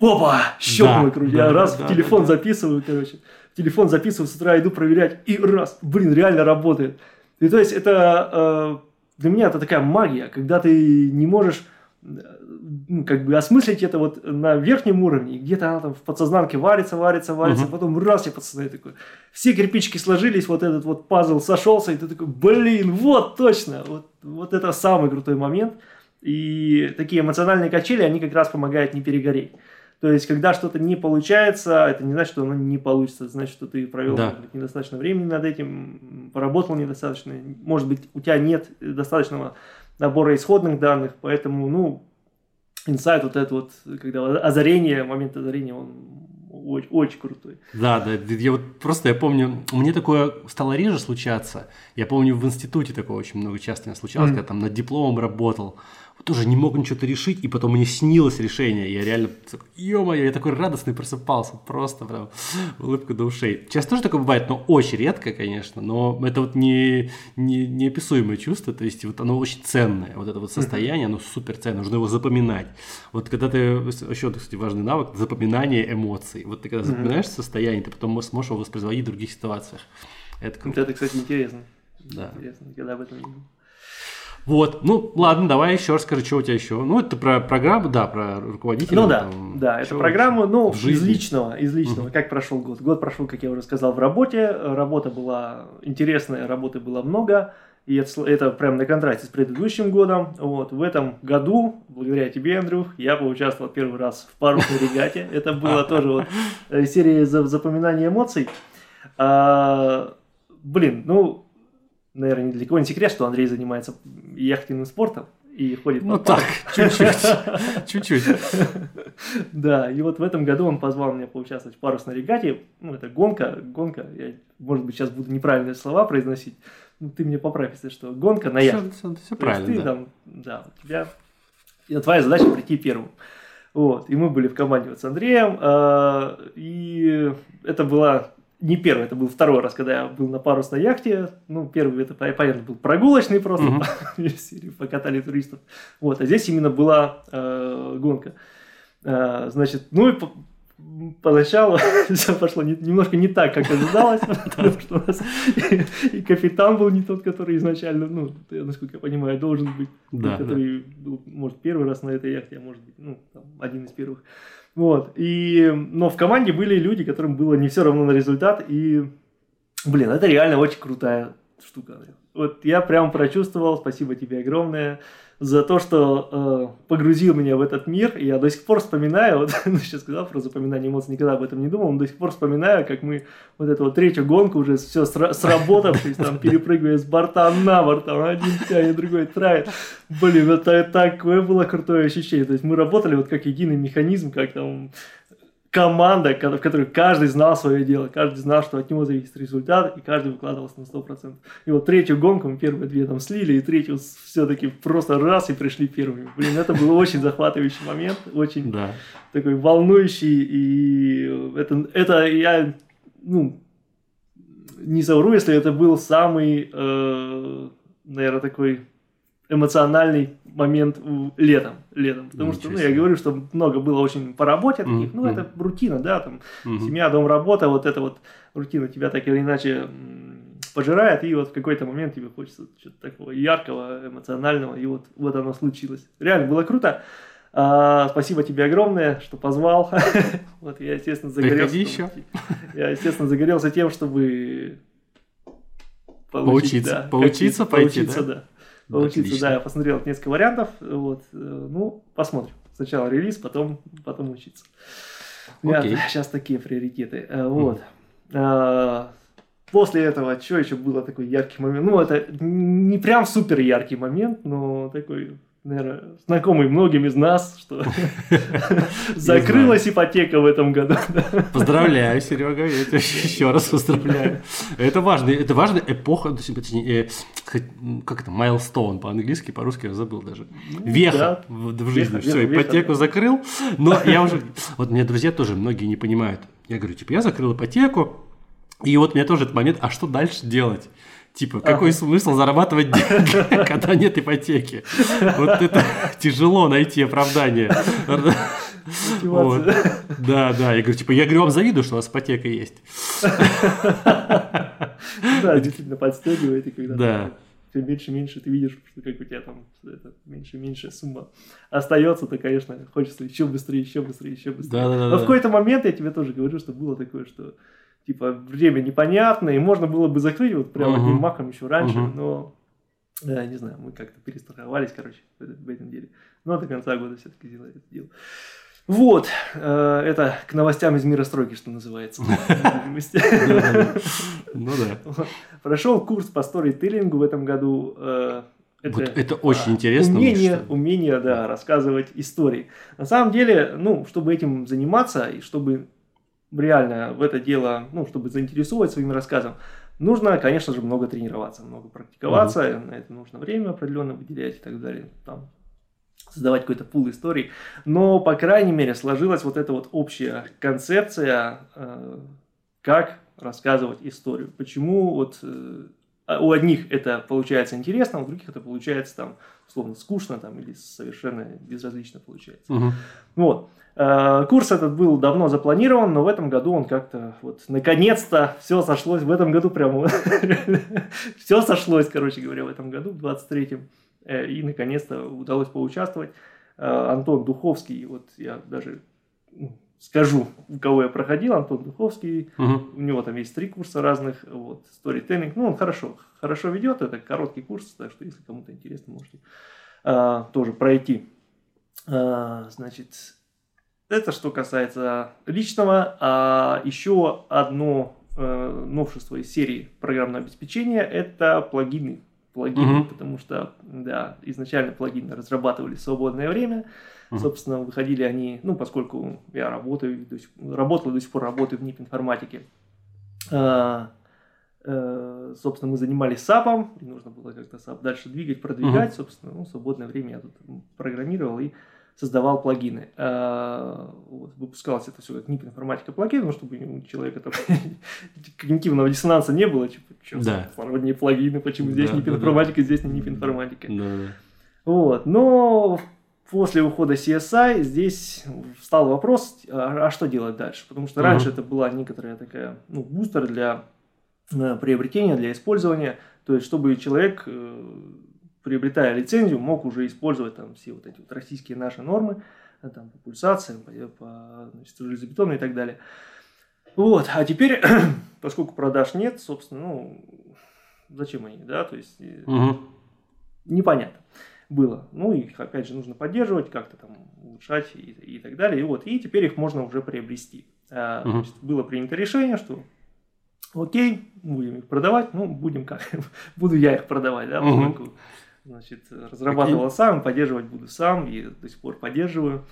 опа, щелкнул, да, короче, да, я раз да, в телефон да, записываю, короче, в телефон записываю, с утра иду проверять, и раз, блин, реально работает. И то есть это, э, для меня это такая магия, когда ты не можешь ну, как бы осмыслить это вот на верхнем уровне, где-то она там в подсознанке варится, варится, варится, угу. потом раз я подсознание такой, все кирпичики сложились, вот этот вот пазл сошелся, и ты такой, блин, вот точно, вот, вот это самый крутой момент. И такие эмоциональные качели, они как раз помогают не перегореть. То есть, когда что-то не получается, это не значит, что оно не получится, это значит, что ты провел да. недостаточно времени над этим, поработал недостаточно, может быть, у тебя нет достаточного набора исходных данных, поэтому, ну, инсайт вот этот вот, когда озарение, момент озарения, он очень, очень крутой.
Да, да, я вот просто, я помню, мне такое стало реже случаться, я помню в институте такое очень много часто случалось, mm-hmm. когда там над дипломом работал, тоже не мог ничего-то решить, и потом мне снилось решение. Я реально, ё-моё, я такой радостный просыпался, просто прям улыбка до ушей. Сейчас тоже такое бывает, но очень редко, конечно, но это вот не, не, неописуемое чувство, то есть вот оно очень ценное, вот это вот состояние, оно супер ценное, нужно его запоминать. Вот когда ты, еще, кстати, важный навык, запоминание эмоций. Вот ты когда запоминаешь состояние, ты потом сможешь его воспроизводить в других ситуациях.
Это круто. Это, кстати, интересно.
Да.
Интересно, когда об этом.
Вот, ну ладно, давай еще расскажи, что у тебя еще. Ну, это про программу, да, про руководителя.
Ну да, там, да, это программа, ну, из личного, из личного. Угу. Как прошел год? Год прошел, как я уже сказал, в работе. Работа была интересная, работы было много. И это, это прям на контрасте с предыдущим годом. Вот, в этом году, благодаря тебе, Андрюх, я поучаствовал первый раз в парусной регате. Это было тоже вот э, серия запоминания эмоций. А, блин, ну, наверное, ни для кого не секрет, что Андрей занимается яхтенным спортом и ходит
Ну так, чуть-чуть, чуть-чуть.
Да, и вот в этом году он позвал меня поучаствовать в парусной регате. Ну, это гонка, гонка, я, может быть, сейчас буду неправильные слова произносить, ну, ты мне поправь, если что, гонка на яхте.
Все, все, правильно,
ты
да.
там, да, у тебя И твоя задача прийти первым. Вот, и мы были в команде вот с Андреем, э, и это была не первый, это был второй раз, когда я был на парусной яхте. Ну, первый, это, понятно, был прогулочный просто, mm-hmm. покатали туристов. Вот, а здесь именно была э, гонка. Э, значит, ну и поначалу все пошло не, немножко не так, как ожидалось, потому что у нас и, и капитан был не тот, который изначально, ну, насколько я понимаю, должен быть, да, который да. был, может, первый раз на этой яхте, а может быть, ну, там, один из первых. Вот, и, но в команде были люди, которым было не все равно на результат, и, блин, это реально очень крутая штука. Вот я прям прочувствовал, спасибо тебе огромное, за то, что э, погрузил меня в этот мир. И я до сих пор вспоминаю, вот ну, сейчас сказал про запоминание эмоций, никогда об этом не думал, но до сих пор вспоминаю, как мы вот эту вот третью гонку уже все сра- сработавшись, там перепрыгивая с борта на борт, там один тянет, другой травит. Блин, это такое было крутое ощущение. То есть мы работали вот как единый механизм, как там команда, в которой каждый знал свое дело, каждый знал, что от него зависит результат, и каждый выкладывался на 100%. И вот третью гонку мы первые две там слили, и третью все-таки просто раз и пришли первыми. Блин, это был очень захватывающий момент, очень да. такой волнующий, и это, это я, ну, не совру, если это был самый, э, наверное, такой эмоциональный момент летом, летом, потому что, ну, я говорю, что много было очень по работе таких, mm-hmm. ну, это рутина, да, там, mm-hmm. семья, дом, работа, вот эта вот рутина тебя так или иначе пожирает, и вот в какой-то момент тебе хочется что-то такого яркого, эмоционального, и вот, вот оно случилось. Реально было круто. А, спасибо тебе огромное, что позвал. вот я, естественно, загорелся. еще. Я, естественно, загорелся тем, чтобы
получить, поучиться, да, поучиться, пойти,
да. да поучиться. Отлично. Да, я посмотрел несколько вариантов. Вот, э, ну, посмотрим. Сначала релиз, потом, потом учиться. Окей. сейчас такие приоритеты. Э, вот. Mm. После этого, что еще было такой яркий момент? Ну, это не прям супер яркий момент, но такой наверное, знакомый многим из нас, что закрылась ипотека в этом году.
Поздравляю, Серега, я тебя еще раз поздравляю. Это важная, это важная эпоха, точнее, э, как это, майлстоун по-английски, по-русски я забыл даже. Ну веха в жизни. Все, ипотеку закрыл, но я уже, вот меня друзья тоже многие не понимают. Я говорю, типа, я закрыл ипотеку, и вот у меня тоже этот момент, а что дальше делать? Типа, какой смысл зарабатывать деньги, когда нет ипотеки? Вот это тяжело найти оправдание. Вот. Да, да. Я говорю, типа, я говорю, вам завидую, что у вас ипотека есть.
Да, действительно подстегивает, и когда
да.
все меньше и меньше ты видишь, что как у тебя там меньше и меньше сумма остается, то, конечно, хочется еще быстрее, еще быстрее, еще быстрее.
Да, да, да,
Но в какой-то момент я тебе тоже говорю, что было такое, что типа время непонятное, и можно было бы закрыть вот прям uh-huh. одним махом еще раньше, uh-huh. но да, не знаю, мы как-то перестраховались, короче, в, в этом деле. Но до конца года все-таки сделали это дело. Вот, э, это к новостям из мира стройки, что называется.
Ну да.
Прошел курс по сторителлингу в этом году. Э,
это, это очень интересно.
Умение, умение, да, рассказывать истории. На самом деле, ну, чтобы этим заниматься и чтобы реально в это дело, ну, чтобы заинтересовать своим рассказом, нужно, конечно же, много тренироваться, много практиковаться, mm-hmm. на это нужно время определенно выделять и так далее, там, создавать какой-то пул историй. Но, по крайней мере, сложилась вот эта вот общая концепция, э, как рассказывать историю. Почему вот э, у одних это получается интересно, у других это получается там условно скучно там или совершенно безразлично получается.
Угу.
Вот. Э, курс этот был давно запланирован, но в этом году он как-то вот наконец-то все сошлось. В этом году прямо все сошлось, короче говоря, в этом году, в 23-м. Э, и наконец-то удалось поучаствовать. Э, Антон Духовский, вот я даже ну, скажу, у кого я проходил, Антон Духовский,
угу.
у него там есть три курса разных, вот, storytelling, ну, он хорошо, хорошо ведет, это короткий курс, так что если кому-то интересно, можете а, тоже пройти. А, значит, это что касается личного. А еще одно э, новшество из серии программного обеспечения – это плагины. Плагины, mm-hmm. потому что, да, изначально плагины разрабатывали в свободное время. Собственно, выходили они, ну, поскольку я работаю, до сих, работал до сих пор работаю в НИП информатике. А, Э, собственно, мы занимались САПРом, и нужно было как-то САПР дальше двигать, продвигать. Uh-huh. Собственно, ну, в свободное время я тут программировал и создавал плагины. А, вот, выпускалось это все как НИП информатика плагин, ну, чтобы у человека там когнитивного диссонанса не было, типа, что да. плагины, почему здесь НИП информатика, да. здесь не НИП информатика. Да, да. Вот, но после ухода CSI здесь встал вопрос, а, а что делать дальше? Потому что uh-huh. раньше это была некоторая такая, ну, бустер для э, приобретения, для использования, то есть чтобы человек э, приобретая лицензию, мог уже использовать там все вот эти вот российские наши нормы, э, там, по пульсациям, по, по значит, железобетону и так далее. Вот, а теперь, поскольку продаж нет, собственно, ну, зачем они, да, то есть угу. непонятно было. Ну, их, опять же, нужно поддерживать, как-то там улучшать и, и так далее. И вот, и теперь их можно уже приобрести. А, угу. значит, было принято решение, что окей, будем их продавать, ну, будем как, буду я их продавать, да, поскольку угу. Значит, разрабатывал Какие? сам, поддерживать буду сам и до сих пор поддерживаю.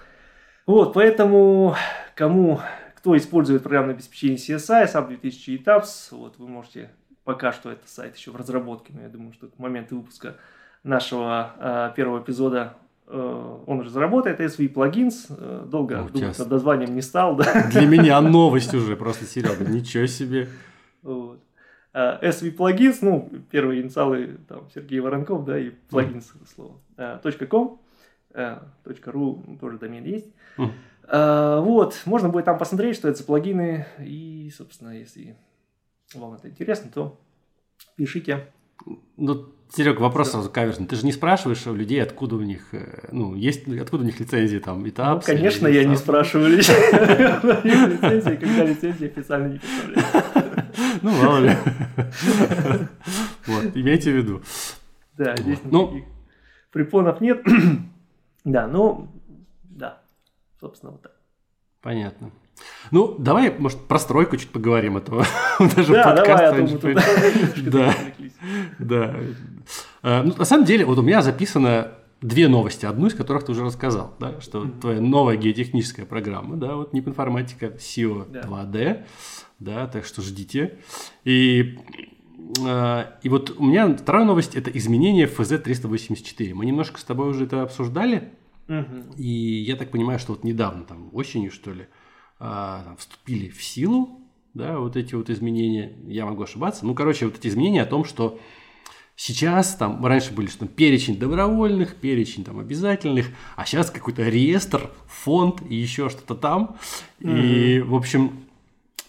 Вот, поэтому кому, кто использует программное обеспечение CSI, SAP 2000 Etaps, вот вы можете, пока что это сайт еще в разработке, но я думаю, что к моменту выпуска нашего э, первого эпизода э, он уже заработает, SV Plugins, э, долго О, думать над названием не стал. Да?
Для меня новость уже, просто Серега, ничего себе.
Вот. SV Plugins, ну, первые инициалы, там, Сергей Воронков, да, и plugins, mm. слово, .com, .ru тоже домен есть. Mm. Uh, вот, можно будет там посмотреть, что это за плагины, и, собственно, если вам это интересно, то пишите.
Ну, Серег, вопрос сразу каверсный. Ты же не спрашиваешь у людей, откуда у них, э, ну, есть, откуда у них лицензии там, и
Ну, конечно, я не спрашиваю лицензии, когда лицензии официально не поставляю.
Ну, мало ли. Вот, имейте в виду.
Да, здесь ну, никаких препонов нет. Да, ну, да, собственно, вот так.
Понятно. Ну, давай, может, про стройку чуть поговорим, а то
даже да, давай, а то
Да, да. Ну, на самом деле, вот у меня записано две новости, одну из которых ты уже рассказал, да, что mm-hmm. твоя новая геотехническая программа, да, вот НИП информатика SEO да. 2D, да, так что ждите. И, э, и вот у меня вторая новость – это изменение ФЗ-384. Мы немножко с тобой уже это обсуждали, угу. и я так понимаю, что вот недавно, там, осенью, что ли, там, вступили в силу, да, вот эти вот изменения, я могу ошибаться, ну, короче, вот эти изменения о том, что Сейчас там раньше были что перечень добровольных, перечень там обязательных, а сейчас какой-то реестр, фонд и еще что-то там. Mm-hmm. И, в общем,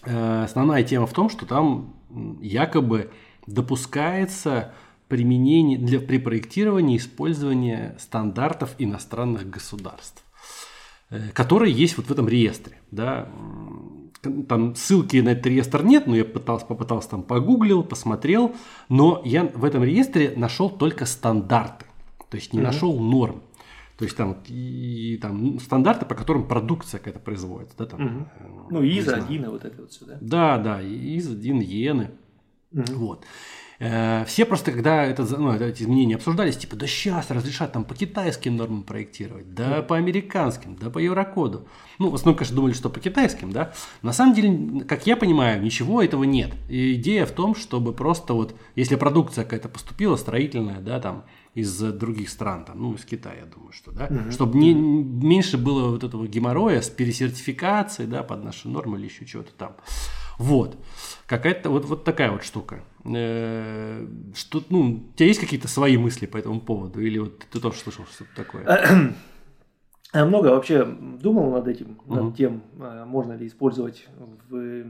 Э, основная тема в том, что там якобы допускается применение для, при проектировании использования стандартов иностранных государств, э, которые есть вот в этом реестре. Да. Там ссылки на этот реестр нет, но я пытался, попытался там погуглил, посмотрел, но я в этом реестре нашел только стандарты, то есть не mm-hmm. нашел норм. То есть там, и, там стандарты, по которым продукция какая-то производится. Да, там,
угу. Ну, ИЗа 1 вот это вот сюда.
Да, да, ИЗа 1, иены. Угу. Вот. Э, все просто, когда это, ну, эти изменения обсуждались, типа, да сейчас разрешат там по китайским нормам проектировать, да по американским, да по еврокоду. Ну, в основном, конечно, думали, что по китайским, да. На самом деле, как я понимаю, ничего этого нет. И идея в том, чтобы просто вот, если продукция какая-то поступила, строительная, да, там, из других стран, там, ну, из Китая, я думаю, что, да, угу. чтобы не, меньше было вот этого геморроя с пересертификацией, да, под наши нормы или еще чего-то там. Вот. Какая-то вот, вот такая вот штука. Э, что, ну, у тебя есть какие-то свои мысли по этому поводу? Или вот ты тоже слышал что-то такое?
Я много вообще думал над этим, над угу. тем, а, можно ли использовать в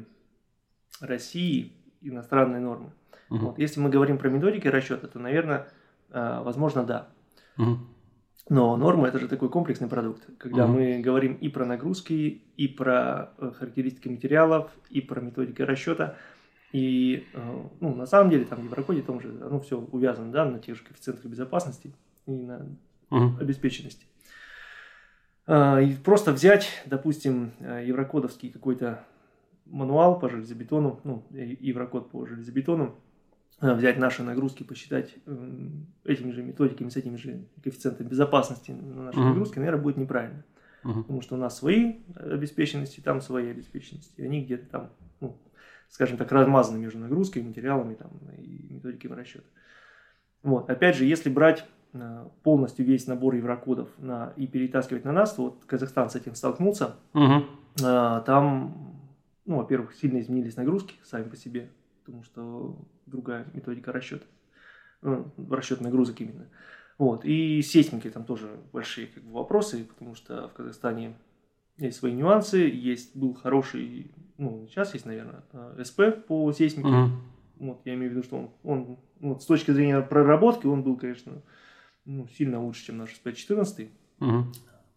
России иностранные нормы. Угу. Вот, если мы говорим про методики расчета, то, наверное, возможно, да. Угу. Но норма это же такой комплексный продукт, когда угу. мы говорим и про нагрузки, и про э, характеристики материалов, и про методики расчета. И э, ну, на самом деле там в Еврокоде том же оно все увязано да, на тех же коэффициентах безопасности и на угу. обеспеченности. А, и просто взять, допустим, э, еврокодовский какой-то мануал по железобетону, ну, еврокод по железобетону, взять наши нагрузки, посчитать этими же методиками, с этими же коэффициентами безопасности на наши uh-huh. нагрузки, наверное, будет неправильно. Uh-huh. Потому что у нас свои обеспеченности, там свои обеспеченности. Они где-то там ну, скажем так, размазаны между нагрузкой, материалами там, и методиками расчета. Вот. Опять же, если брать э, полностью весь набор еврокодов на, и перетаскивать на нас, то вот Казахстан с этим столкнулся.
Угу.
Там, ну, во-первых, сильно изменились нагрузки сами по себе, потому что другая методика расчета, ну, расчет нагрузок именно. Вот. И сейсмики там тоже большие как бы, вопросы, потому что в Казахстане есть свои нюансы, есть был хороший, ну, сейчас есть, наверное, э, СП по сейсмике. Uh-huh. Вот, я имею в виду, что он, он вот, с точки зрения проработки, он был, конечно, ну, сильно лучше, чем наш SP14. Uh-huh.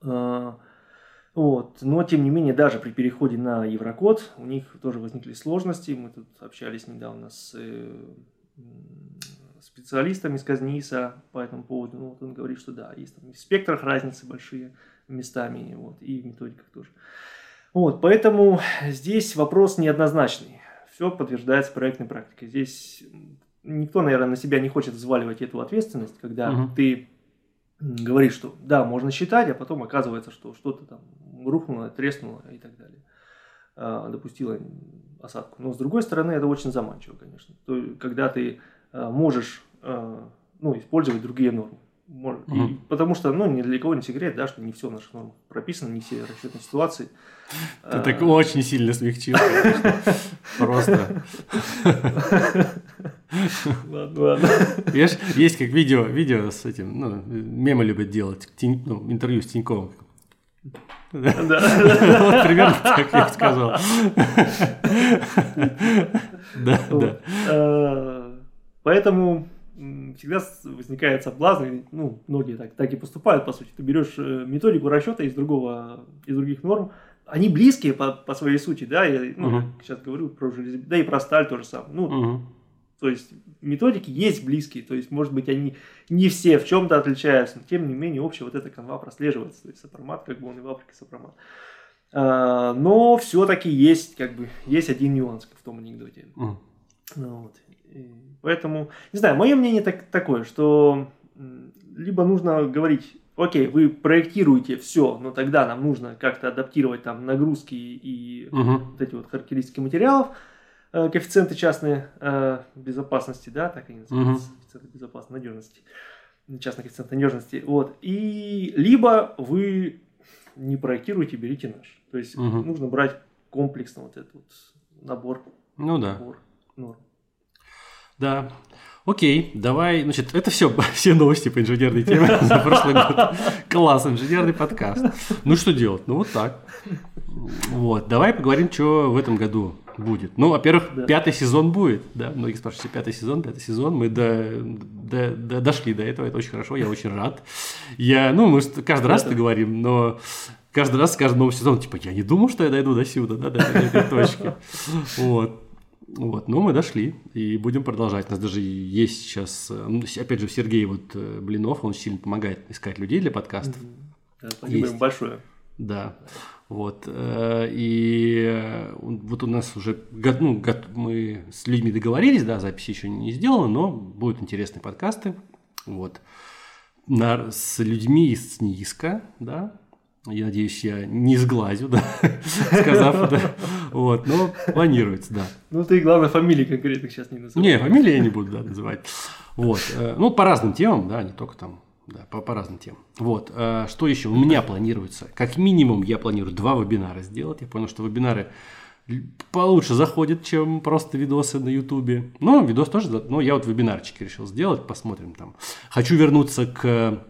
А, вот. Но, тем не менее, даже при переходе на Еврокод у них тоже возникли сложности. Мы тут общались недавно с э, специалистами из Казниса по этому поводу. Ну, вот он говорит, что да, есть там в спектрах разницы большие местами, вот, и в методиках тоже. Вот, поэтому здесь вопрос неоднозначный. Все подтверждается проектной практикой. Здесь никто, наверное, на себя не хочет взваливать эту ответственность, когда угу. ты говоришь, что да, можно считать, а потом оказывается, что что-то там рухнуло, треснуло и так далее. А, допустила осадку. Но с другой стороны, это очень заманчиво, конечно. То, когда ты а, можешь а, ну, использовать другие нормы. Может, угу. и, потому что, ну, ни для кого не секрет, да, что не все в наших нормах прописано, не все расчетные ситуации.
Ты так очень сильно смягчил. Просто.
Ладно, ладно.
Видишь, есть как видео, видео с этим, ну, мемы любят делать, ну, интервью с Тиньковым. Да. Вот примерно так я сказал. Да, да.
А, поэтому всегда возникает соблазн, ну, многие так, так и поступают, по сути. Ты берешь э, методику расчета из, другого, из других норм, они близкие по, по своей сути, да, я ну, uh-huh. сейчас говорю про железо, да и про сталь тоже самое. Ну, uh-huh. То есть методики есть близкие, то есть, может быть, они не все в чем-то отличаются, но тем не менее общая вот эта канва прослеживается, то есть сопромат, как бы он и в Африке сопромат. А, но все-таки есть, как бы, есть один нюанс в том анекдоте. Uh-huh. Вот. Поэтому, не знаю, мое мнение так, такое, что либо нужно говорить, окей, вы проектируете все, но тогда нам нужно как-то адаптировать там нагрузки и угу. вот эти вот характеристики материалов, коэффициенты частной э, безопасности, да, так и называются, угу. коэффициенты безопасности, надежности, частный коэффициент надежности, вот, и либо вы не проектируете, берите наш, то есть угу. нужно брать комплексно вот этот вот набор,
ну да,
набор норм.
Да. Окей, давай, значит, это все, все новости по инженерной теме за прошлый год. Класс, инженерный подкаст. Ну, что делать? Ну, вот так. Вот, давай поговорим, что в этом году будет. Ну, во-первых, да. пятый сезон будет, да, многие спрашивают, пятый сезон, пятый сезон, мы до, до, до, дошли до этого, это очень хорошо, я очень рад. Я, ну, мы каждый раз это говорим, но каждый раз с каждым новым сезоном, типа, я не думал, что я дойду до сюда, да, до, этой точки. Вот. Вот, но мы дошли и будем продолжать. У нас даже есть сейчас, э, опять же, Сергей вот э, Блинов, он сильно помогает искать людей для подкастов.
Спасибо ему большое.
Да, вот. Э, и вот у нас уже, ну, мы с людьми договорились, да, записи еще не сделаны, но будут интересные подкасты. Вот. На, с людьми из СНИИСКа, да, я надеюсь, я не сглазю, да, сказав это. Вот, но планируется, да.
Ну, ты, главное, фамилии конкретных сейчас не называй.
Не, фамилии я не буду, да, называть. Вот. Э, ну, по разным темам, да, не только там, да, по, по разным темам. Вот. Э, что еще? У меня планируется, как минимум, я планирую два вебинара сделать. Я понял, что вебинары получше заходят, чем просто видосы на Ютубе. Ну, видос тоже, но я вот вебинарчики решил сделать, посмотрим там. Хочу вернуться к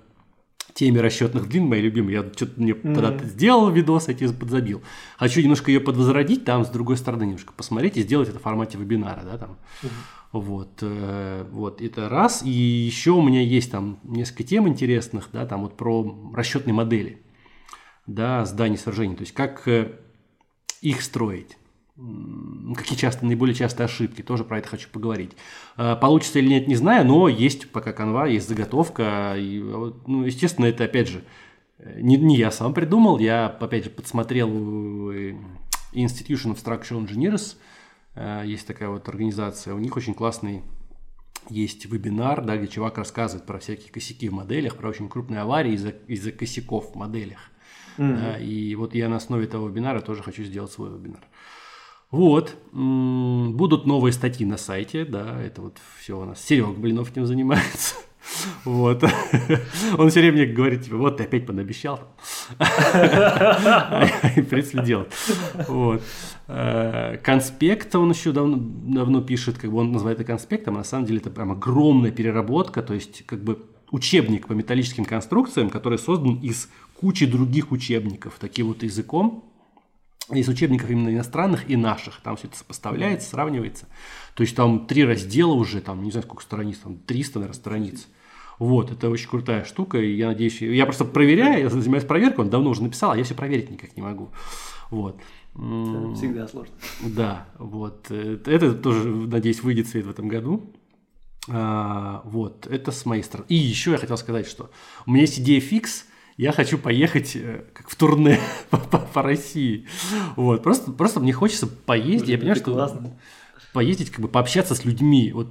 теме расчетных длин, моей любимой. Я что-то мне mm-hmm. тогда сделал видос, эти подзабил. Хочу немножко ее подвозродить, там с другой стороны немножко посмотреть и сделать это в формате вебинара, да, там. Mm-hmm. Вот, э, вот, это раз. И еще у меня есть там несколько тем интересных, да, там вот про расчетные модели, да, зданий сражений, то есть как э, их строить какие часто, наиболее частые ошибки, тоже про это хочу поговорить. А, получится или нет, не знаю, но есть пока канва, есть заготовка. И, ну, естественно, это опять же не, не я сам придумал, я опять же подсмотрел Institution of Structural Engineers, есть такая вот организация, у них очень классный есть вебинар, да, где чувак рассказывает про всякие косяки в моделях, про очень крупные аварии из-за из косяков в моделях. Mm-hmm. Да, и вот я на основе этого вебинара тоже хочу сделать свой вебинар. Вот. Будут новые статьи на сайте, да, это вот все у нас. Серег Блинов этим занимается. Вот. Он все время мне говорит, типа, вот ты опять понабещал. Придется делать. Вот. Э, конспект он еще давно, давно пишет, как бы он называет это конспектом, а на самом деле это прям огромная переработка, то есть как бы учебник по металлическим конструкциям, который создан из кучи других учебников, таким вот языком, из учебников именно иностранных и наших. Там все это сопоставляется, сравнивается. То есть там три раздела уже, там не знаю сколько страниц, там 300, наверное, страниц. Вот, это очень крутая штука, и я надеюсь, я просто проверяю, я занимаюсь проверкой, он давно уже написал, а я все проверить никак не могу. Вот.
Всегда сложно.
Да, вот. Э, это тоже, надеюсь, выйдет свет в этом году. А, вот, это с моей стороны. И еще я хотел сказать, что у меня есть идея фикс, я хочу поехать э, как в турне по, по, по России. Вот, просто, просто мне хочется поездить, я понимаю, что классно. поездить, как бы пообщаться с людьми, вот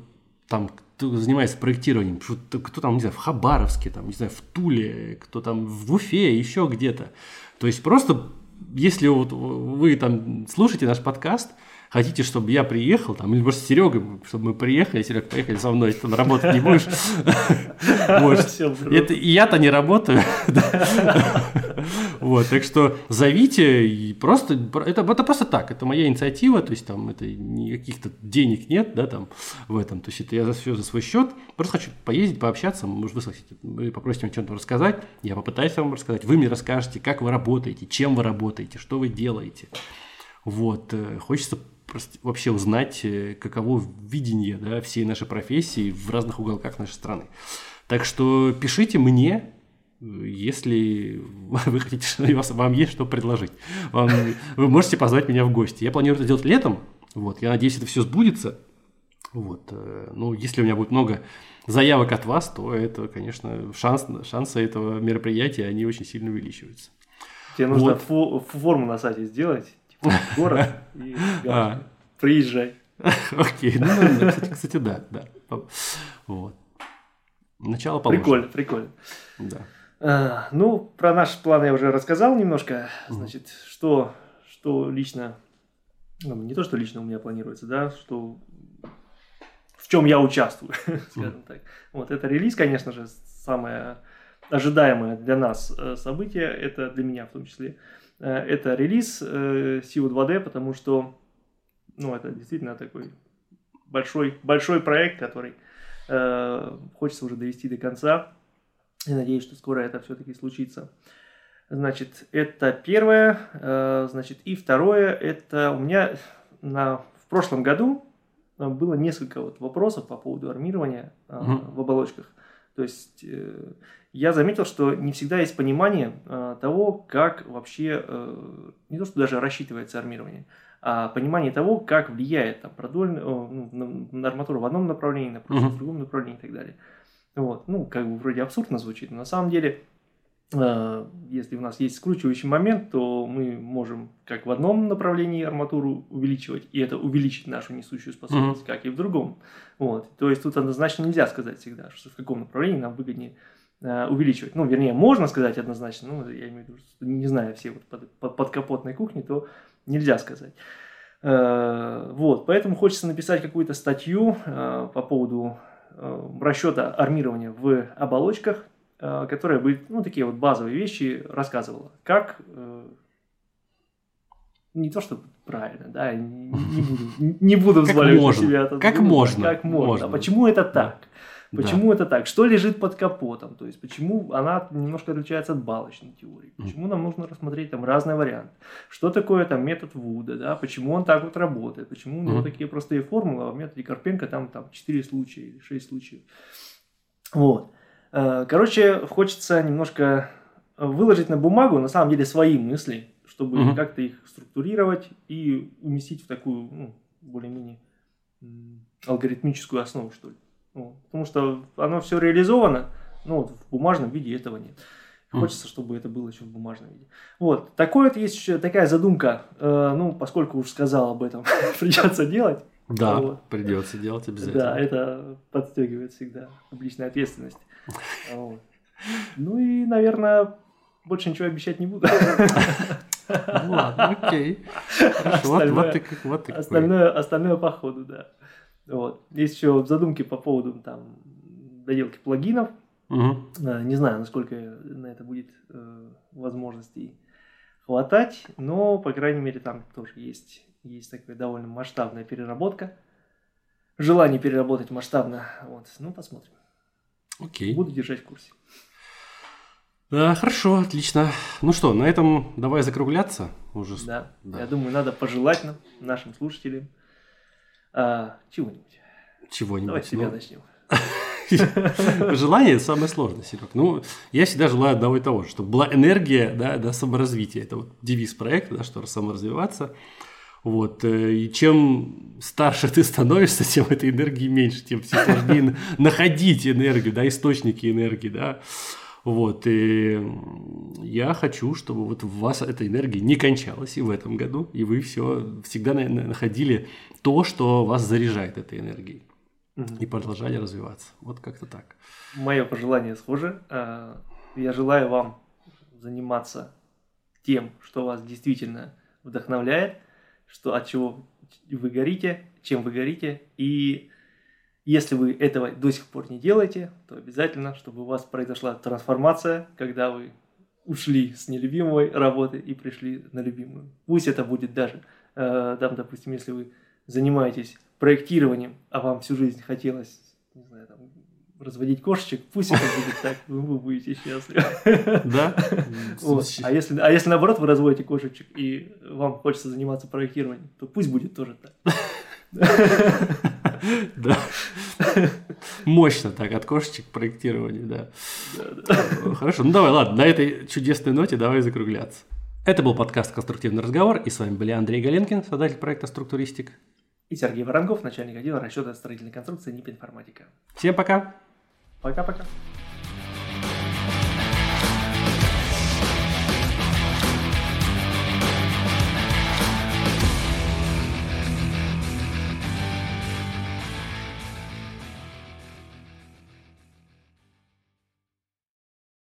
там, кто занимается проектированием, кто, кто там, не знаю, в Хабаровске, там, не знаю, в Туле, кто там в Уфе, еще где-то. То есть просто, если вот вы там слушаете наш подкаст, хотите, чтобы я приехал, там, или может Серега, чтобы мы приехали, Серега, поехали со мной, ты работать не будешь. Это я-то не работаю. Вот, так что зовите, и просто, это, это просто так, это моя инициатива, то есть там это никаких-то денег нет, да, там в этом, то есть это я за все за свой счет, просто хочу поездить, пообщаться, может, вы вы попросите меня что-то рассказать, я попытаюсь вам рассказать, вы мне расскажете, как вы работаете, чем вы работаете, что вы делаете. Вот, э, хочется вообще узнать, э, каково видение да, всей нашей профессии в разных уголках нашей страны. Так что пишите мне, если вы хотите, вам есть что предложить. Вам, вы можете позвать меня в гости. Я планирую это делать летом. Вот, я надеюсь, это все сбудется. Вот, э, ну, если у меня будет много заявок от вас, то это, конечно, шанс, шансы этого мероприятия, они очень сильно увеличиваются.
Тебе нужно вот. форму на сайте сделать, город и а. приезжай.
Окей, ну, кстати, кстати, да, да. Вот. Начало положено.
Прикольно, прикольно.
Да.
А, ну, про наш план я уже рассказал немножко. Значит, что, что лично, ну, не то, что лично у меня планируется, да, что в чем я участвую, скажем так. Вот это релиз, конечно же, самое ожидаемое для нас э, событие, это для меня в том числе. Э, это релиз э, SEO 2D, потому что ну, это действительно такой большой, большой проект, который э, хочется уже довести до конца. И надеюсь, что скоро это все-таки случится. Значит, это первое. Э, значит, и второе, это у меня на, в прошлом году было несколько вот вопросов по поводу армирования э, mm-hmm. в оболочках. То есть э, я заметил, что не всегда есть понимание э, того, как вообще, э, не то что даже рассчитывается армирование, а понимание того, как влияет там, продольный, ну, на арматуру в одном направлении, на в другом направлении и так далее. Вот. Ну, как бы вроде абсурдно звучит, но на самом деле, если у нас есть скручивающий момент, то мы можем как в одном направлении арматуру увеличивать, и это увеличит нашу несущую способность, uh-huh. как и в другом. Вот. То есть тут однозначно нельзя сказать всегда, что в каком направлении нам выгоднее Э, увеличивать. Ну, вернее, можно сказать однозначно, ну, я имею в виду, что не знаю все вот под, под, подкапотной кухни, то нельзя сказать. Э, вот, поэтому хочется написать какую-то статью э, по поводу расчета армирования в оболочках, которая бы, ну, такие вот базовые вещи рассказывала. Как, не то что правильно, да, не, буду, не буду взваливать на себя.
Как можно.
Как можно. можно. Почему это так? Почему да. это так? Что лежит под капотом? То есть, почему она немножко отличается от балочной теории? Почему нам нужно рассмотреть там разные варианты? Что такое там метод Вуда? Да? Почему он так вот работает? Почему у него mm такие простые формулы, а в методе Карпенко там, там 4 случая или 6 случаев? Вот. Э, короче, хочется немножко выложить на бумагу, на самом деле, свои мысли, чтобы mm как-то их структурировать и уместить в такую, ну, более-менее алгоритмическую основу, что ли. Ну, потому что оно все реализовано, но вот в бумажном виде этого нет. Хочется, чтобы это было еще в бумажном виде. Вот. Такое вот есть еще такая задумка. Э, ну, поскольку уж сказал об этом, придется делать.
Да, вот. придется делать обязательно.
Да, это подстегивает всегда публичная ответственность. Ну и, наверное, больше ничего обещать не буду.
Ну ладно, окей.
Остальное- по ходу, да. Вот. Есть еще задумки по поводу там доделки плагинов. Э, Не знаю, насколько на это будет э, возможностей хватать, но, по крайней мере, там тоже есть, есть такая довольно масштабная переработка. Желание переработать масштабно. Вот. Ну, посмотрим.
Окей.
Буду держать в курсе.
Да, хорошо, отлично. Ну что, на этом давай закругляться. Уже
Да.
да.
Я думаю, надо пожелать нам, нашим слушателям, а, чего-нибудь.
чего-нибудь.
Давай с тебя
Ну,
начнем.
Желание самое сложное, Серег. Ну, я всегда желаю одного и того же, чтобы была энергия, да, да, саморазвития. Это вот девиз проекта, да, что саморазвиваться. Вот. э, И чем старше ты становишься, тем этой энергии меньше, тем все сложнее находить энергию, да, источники энергии, да. Вот, и я хочу, чтобы вот в вас эта энергия не кончалась и в этом году, и вы все всегда на- на- находили то, что вас заряжает этой энергией, и продолжали развиваться. Вот как-то так.
Мое пожелание схоже. А, Я желаю вам заниматься тем, что вас действительно вдохновляет, что от чего вы горите, чем вы горите. И если вы этого до сих пор не делаете, то обязательно, чтобы у вас произошла трансформация, когда вы ушли с нелюбимой работы и пришли на любимую. Пусть это будет даже, э, там, допустим, если вы занимаетесь проектированием, а вам всю жизнь хотелось, не знаю, там, разводить кошечек, пусть это будет так, вы будете счастливы.
Да?
Вот. А если, а если наоборот вы разводите кошечек и вам хочется заниматься проектированием, то пусть будет тоже так.
Да. Мощно так, от кошечек к проектированию, да. Хорошо, ну давай, ладно, на этой чудесной ноте давай закругляться. Это был подкаст «Конструктивный разговор», и с вами были Андрей Галенкин, создатель проекта «Структуристик».
И Сергей Воронков, начальник отдела расчета строительной конструкции НИП Информатика.
Всем пока!
Пока-пока.